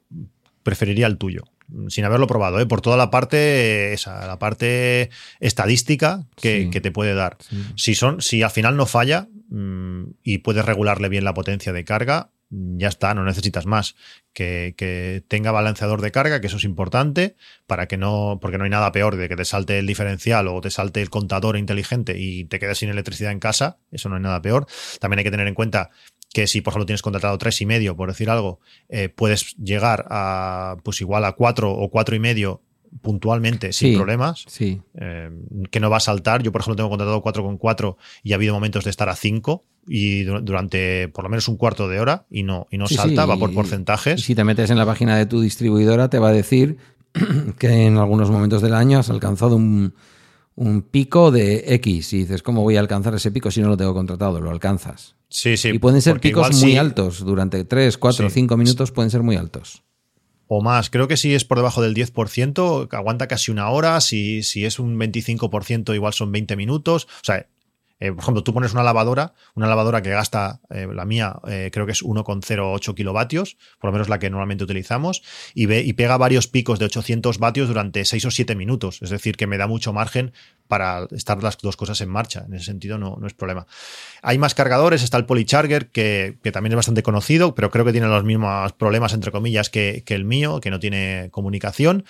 preferiría el tuyo. Sin haberlo probado, ¿eh? por toda la parte, esa, la parte estadística que, te puede dar. Si, son, si al final no falla mm, y puedes regularle bien la potencia de carga, ya está, no necesitas más. Que, tenga balanceador de carga, que eso es importante, para que no, porque no hay nada peor de que te salte el diferencial o te salte el contador inteligente y te quedes sin electricidad en casa, eso no hay nada peor. También hay que tener en cuenta que si por ejemplo tienes contratado tres y medio, por decir algo, eh, puedes llegar a pues igual a cuatro o cuatro y medio puntualmente sin problemas. Sí. Eh, que no va a saltar. Yo, por ejemplo, tengo contratado 4,4 y ha habido momentos de estar a 5 y durante por lo menos un cuarto de hora y no, y no salta, va por porcentajes. si te metes en la página de tu distribuidora, te va a decir que en algunos momentos del año has alcanzado un, pico de X y dices, ¿cómo voy a alcanzar ese pico si no lo tengo contratado? Lo alcanzas. Sí, sí. Y pueden ser picos muy altos. Durante 3, 4, 5 minutos pueden ser muy altos o más. Creo que si es por debajo del 10%, aguanta casi una hora. Si, si es un 25%, igual son 20 minutos. O sea, eh, por ejemplo, tú pones una lavadora, una lavadora que gasta, eh, la mía eh, creo que es 1,08 kilovatios, por lo menos la que normalmente utilizamos, y, pega varios picos de 800 vatios durante 6 o 7 minutos. Es decir, que me da mucho margen para estar las dos cosas en marcha. En ese sentido no, no es problema. Hay más cargadores, está el Polycharger, que, que, también es bastante conocido, pero creo que tiene los mismos problemas, entre comillas, que, que el mío, que no tiene comunicación.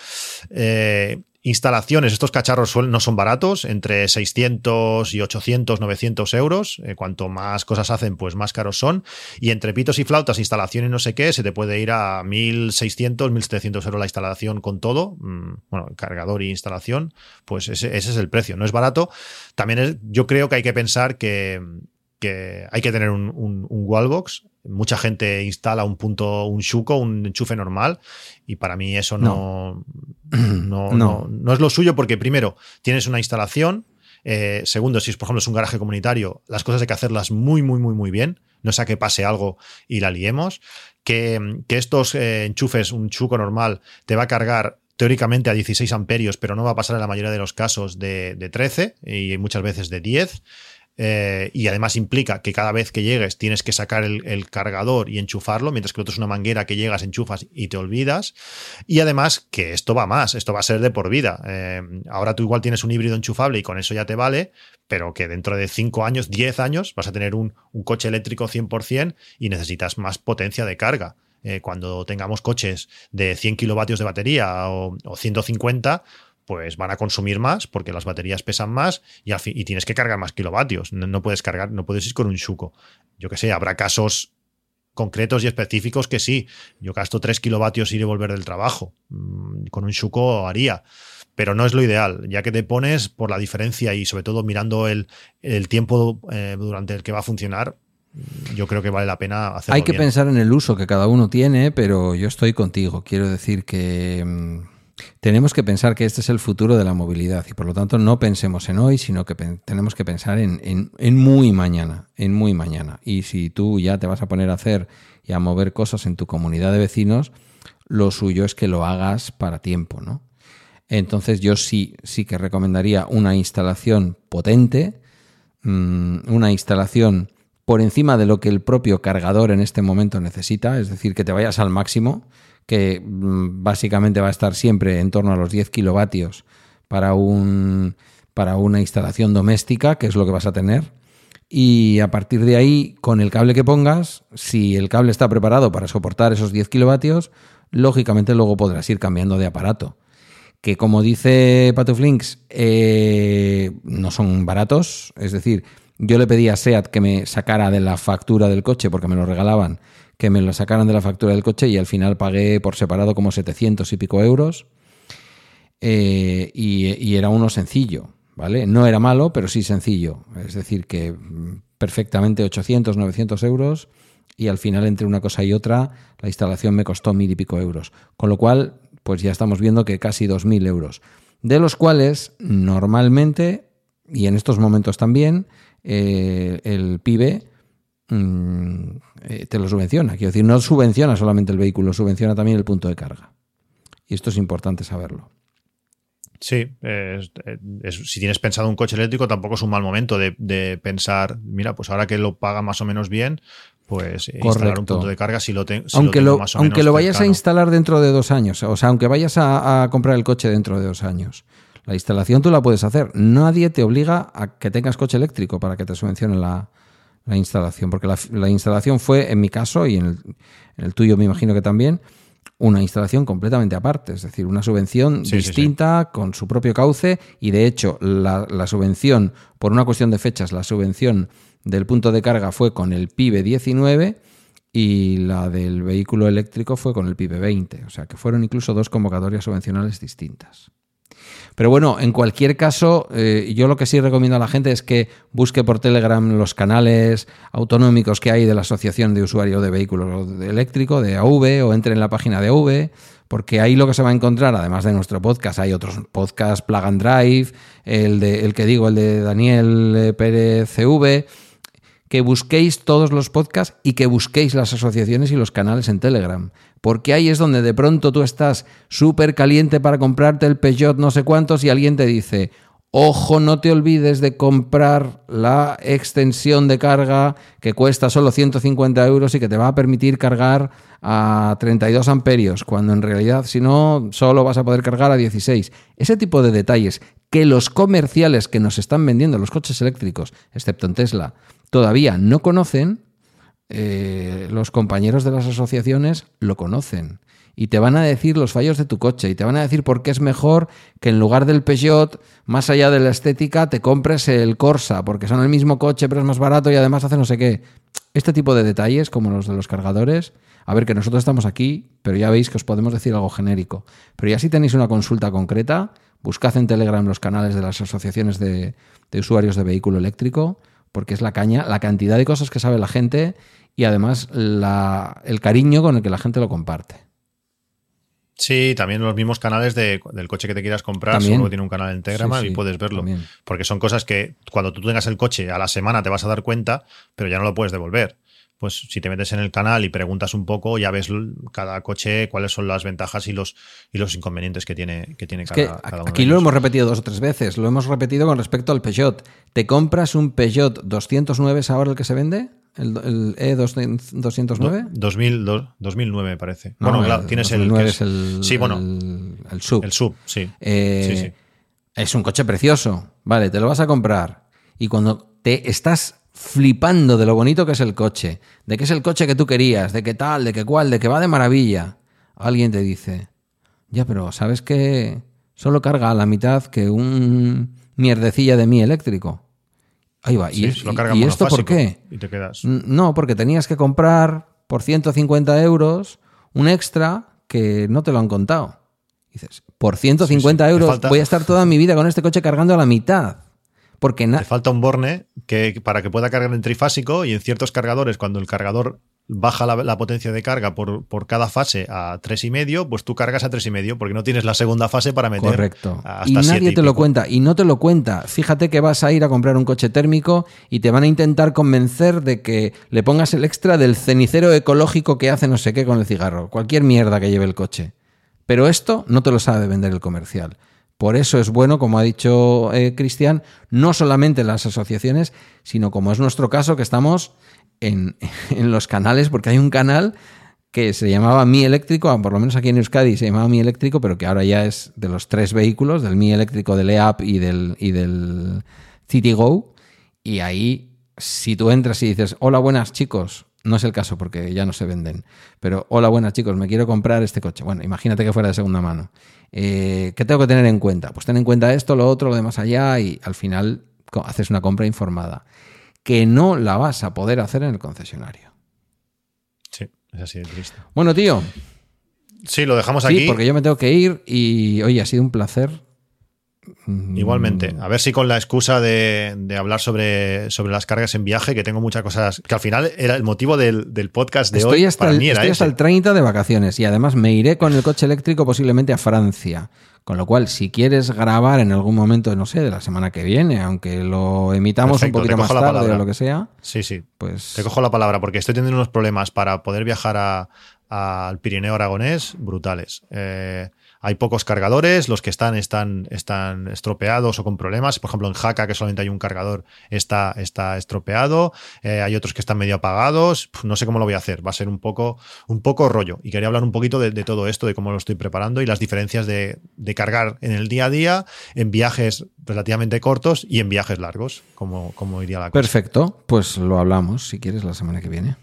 Instalaciones, estos cacharros no son baratos, entre 600 y 800, 900 euros. Eh, cuanto más cosas hacen, pues más caros son. Y entre pitos y flautas, instalación y no sé qué, se te puede ir a 1.600, 1.700 euros la instalación con todo. Mm, bueno, cargador y instalación, pues ese, es el precio. No es barato. También yo creo que hay que pensar que que hay que tener un, un, wallbox. Mucha gente instala un punto, un Shuko, un enchufe normal, y para mí eso no, no, no. no, es lo suyo porque primero tienes una instalación, eh, segundo, si por ejemplo es un garaje comunitario, las cosas hay que hacerlas muy, muy, muy, muy bien, no sea que pase algo y la liemos, que, que estos eh, enchufes, un Chuco normal, te va a cargar teóricamente a 16 amperios, pero no va a pasar en la mayoría de los casos de, de 13 y muchas veces de 10. Eh, y además implica que cada vez que llegues tienes que sacar el, cargador y enchufarlo, mientras que el otro es una manguera que llegas, enchufas y te olvidas. Y además que esto va más, esto va a ser de por vida. Eh, ahora tú igual tienes un híbrido enchufable y con eso ya te vale, pero que dentro de 5 años, 10 años, vas a tener un, coche eléctrico 100% y necesitas más potencia de carga. Eh, cuando tengamos coches de 100 kilovatios de batería o, o 150, pues van a consumir más porque las baterías pesan más y, y tienes que cargar más kilovatios. No, puedes cargar, no puedes ir con un Shuko. Yo que sé, habrá casos concretos y específicos que sí. Yo gasto 3 kilovatios ir y volver del trabajo. Mm, con un Shuko haría. Pero no es lo ideal, ya que te pones por la diferencia y sobre todo mirando el, tiempo eh, durante el que va a funcionar, yo creo que vale la pena hacerlo. Hay que pensar en el uso que cada uno tiene, pero yo estoy contigo. Quiero decir que mm, tenemos que pensar que este es el futuro de la movilidad y por lo tanto no pensemos en hoy, sino que tenemos que pensar en, muy mañana, en muy mañana. Y si tú ya te vas a poner a hacer y a mover cosas en tu comunidad de vecinos, lo suyo es que lo hagas para tiempo, ¿no? Entonces yo sí, sí que recomendaría una instalación potente, mm, una instalación por encima de lo que el propio cargador en este momento necesita, es decir, que te vayas al máximo que mm, básicamente va a estar siempre en torno a los 10 kilovatios para, un, para una instalación doméstica, que es lo que vas a tener. Y a partir de ahí, con el cable que pongas, si el cable está preparado para soportar esos 10 kilovatios, lógicamente luego podrás ir cambiando de aparato. Que como dice Patuflinks, eh, no son baratos. Es decir, yo le pedí a SEAT que me sacara de la factura del coche porque me lo regalaban que me lo sacaran de la factura del coche y al final pagué por separado como 700 y pico euros. Eh, y, era uno sencillo, ¿vale? No era malo, pero sí sencillo. Es decir, que mm, perfectamente 800, 900 euros y al final entre una cosa y otra la instalación me costó mil y pico euros. Con lo cual, pues ya estamos viendo que casi 2.000 euros. De los cuales normalmente, y en estos momentos también, eh, el PIB eh, te lo subvenciona. Quiero decir, no subvenciona solamente el vehículo, subvenciona también el punto de carga. Y esto es importante saberlo. Sí, si tienes pensado un coche eléctrico, tampoco es un mal momento de, pensar, mira, pues ahora que lo paga más o menos bien, pues instalar un punto de carga si lo, tengo aunque lo, Aunque lo vayas a instalar dentro de dos años, o sea, aunque vayas a, a, comprar el coche dentro de dos años, la instalación tú la puedes hacer. Nadie te obliga a que tengas coche eléctrico para que te subvencione la, la instalación, porque la, instalación fue, en mi caso y en el, tuyo me imagino que también, una instalación completamente aparte, es decir, una subvención distinta con su propio cauce y de hecho la, la, subvención, por una cuestión de fechas, la subvención del punto de carga fue con el PIB 19 y la del vehículo eléctrico fue con el PIB 20, o sea que fueron incluso dos convocatorias subvencionales distintas. Pero bueno, en cualquier caso, eh, yo lo que sí recomiendo a la gente es que busque por Telegram los canales autonómicos que hay de la Asociación de Usuarios de Vehículos Eléctricos, de AV, o entre en la página de AV, porque ahí lo que se va a encontrar, además de nuestro podcast, hay otros podcasts, Plug and Drive, el, de, el que digo, el de Daniel eh, Pérez CV, que busquéis todos los podcasts y que busquéis las asociaciones y los canales en Telegram porque ahí es donde de pronto tú estás súper caliente para comprarte el Peugeot no sé cuántos y alguien te dice, ojo, no te olvides de comprar la extensión de carga que cuesta solo 150 euros y que te va a permitir cargar a 32 amperios, cuando en realidad si no, solo vas a poder cargar a 16. Ese tipo de detalles que los comerciales que nos están vendiendo los coches eléctricos, excepto en Tesla, todavía no conocen, eh, los compañeros de las asociaciones lo conocen y te van a decir los fallos de tu coche y te van a decir por qué es mejor que en lugar del Peugeot, más allá de la estética, te compres el Corsa, porque son el mismo coche pero es más barato y además hace no sé qué. Este tipo de detalles, como los de los cargadores, a ver que nosotros estamos aquí, pero ya veis que os podemos decir algo genérico. Pero ya si tenéis una consulta concreta, buscad en Telegram los canales de las asociaciones de usuarios de vehículo eléctrico porque es la caña, la cantidad de cosas que sabe la gente y además la- el cariño con el que la gente lo comparte. Sí, también los mismos canales de- del coche que te quieras comprar, También. seguro tiene un canal en Telegram Sí, sí, y puedes verlo. también. Porque son cosas que cuando tú tengas el coche a la semana te vas a dar cuenta, pero ya no lo puedes devolver. Pues si te metes en el canal y preguntas un poco, ya ves cada coche cuáles son las ventajas y los, y los inconvenientes que tiene, que tiene Es cada, que cada uno aquí de lo ellos. hemos repetido dos o tres veces. Lo hemos repetido con respecto al Peugeot. ¿Te compras un Peugeot 209 es ahora el que se vende? ¿El, el E E209? 2000, do- 2009 me parece. No, bueno, claro, tienes el, 2009 que es el, Sí, bueno, el, el sub. el sub, sí. Eh, Sí, sí. Es un coche precioso. Vale, te lo vas a comprar. Y cuando te estás flipando de lo bonito que es el coche, de que es el coche que tú querías, de que tal, de que cual, de que va de maravilla, alguien te dice, ya, pero ¿sabes que solo carga a la mitad que un mierdecilla de mí eléctrico? Ahí va. Sí, ¿Y, carga esto por qué? Y te quedas. No, porque tenías que comprar por 150 euros un extra que no te lo han contado. Dices, por 150 Sí, euros falta- voy a estar toda mi vida con este coche cargando a la mitad. Porque Te falta un borne que, para que pueda cargar en trifásico y en ciertos cargadores, cuando el cargador baja la, la potencia de carga por, por cada fase a tres y medio, pues tú cargas a tres y medio porque no tienes la segunda fase para meter Correcto. hasta Y nadie te lo cuenta. Y no te lo cuenta. Fíjate que vas a ir a comprar un coche térmico y te van a intentar convencer de que le pongas el extra del cenicero ecológico que hace no sé qué con el cigarro. Cualquier mierda que lleve el coche. Pero esto no te lo sabe vender el comercial. Por eso es bueno, como ha dicho eh, Cristian, no solamente las asociaciones, sino como es nuestro caso, que estamos en, en los canales, porque hay un canal que se llamaba Mi Eléctrico, por lo menos aquí en Euskadi se llamaba Mi Eléctrico, pero que ahora ya es de los tres vehículos, del Mi Eléctrico, del EAP y del, y del CityGo. Y ahí, si tú entras y dices, hola, buenas chicos, no es el caso porque ya no se venden, pero hola, buenas chicos, me quiero comprar este coche. Bueno, imagínate que fuera de segunda mano. Eh, ¿Qué tengo que tener en cuenta? Pues ten en cuenta esto, lo otro, lo demás allá y al final haces una compra informada que no la vas a poder hacer en el concesionario. Sí, es así de triste. Bueno, tío, Sí, lo dejamos sí, aquí. porque yo me tengo que ir y oye, ha sido un placer. Mm, Igualmente, a ver si con la excusa de, de hablar sobre, sobre las cargas en viaje, que tengo muchas cosas, que al final era el motivo del, del podcast de Estoy, hoy, hasta para el, mí era estoy hasta el 30 de vacaciones y además me iré con el coche eléctrico posiblemente a Francia. Con lo cual, si quieres grabar en algún momento, no sé, de la semana que viene, aunque lo emitamos Perfecto, un poquito te más cojo la tarde palabra. o lo que sea, Sí, sí, pues te cojo la palabra porque estoy teniendo unos problemas para poder viajar a- al Pirineo aragonés brutales. Eh, hay pocos cargadores, los que están, están están estropeados o con problemas. Por ejemplo, en Jaca, que solamente hay un cargador, está, está estropeado. Eh, hay otros que están medio apagados. No sé cómo lo voy a hacer. Va a ser un poco, un poco rollo. Y quería hablar un poquito de, de todo esto, de cómo lo estoy preparando y las diferencias de, de cargar en el día a día, en viajes relativamente cortos y en viajes largos, como, como iría la cosa. perfecto, pues lo hablamos si quieres la semana que viene.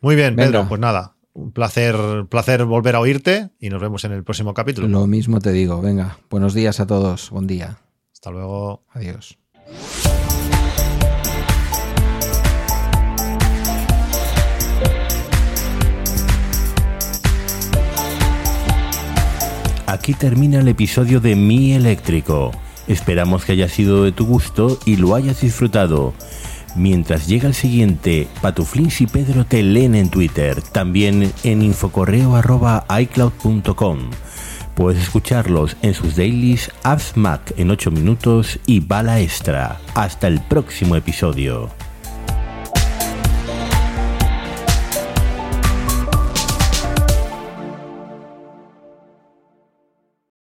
Muy bien, Venga. Pedro, pues nada, un placer, placer volver a oírte y nos vemos en el próximo capítulo. Lo mismo te digo, venga, buenos días a todos, buen día, Hasta luego. adiós. Aquí termina el episodio de Mi Eléctrico. Esperamos que haya sido de tu gusto y lo hayas disfrutado. Mientras llega el siguiente, Patuflins y Pedro te leen en Twitter, también en infocorreo.icloud.com. Puedes escucharlos en sus dailies Apps Mac en 8 minutos y Bala Extra. Hasta el próximo episodio.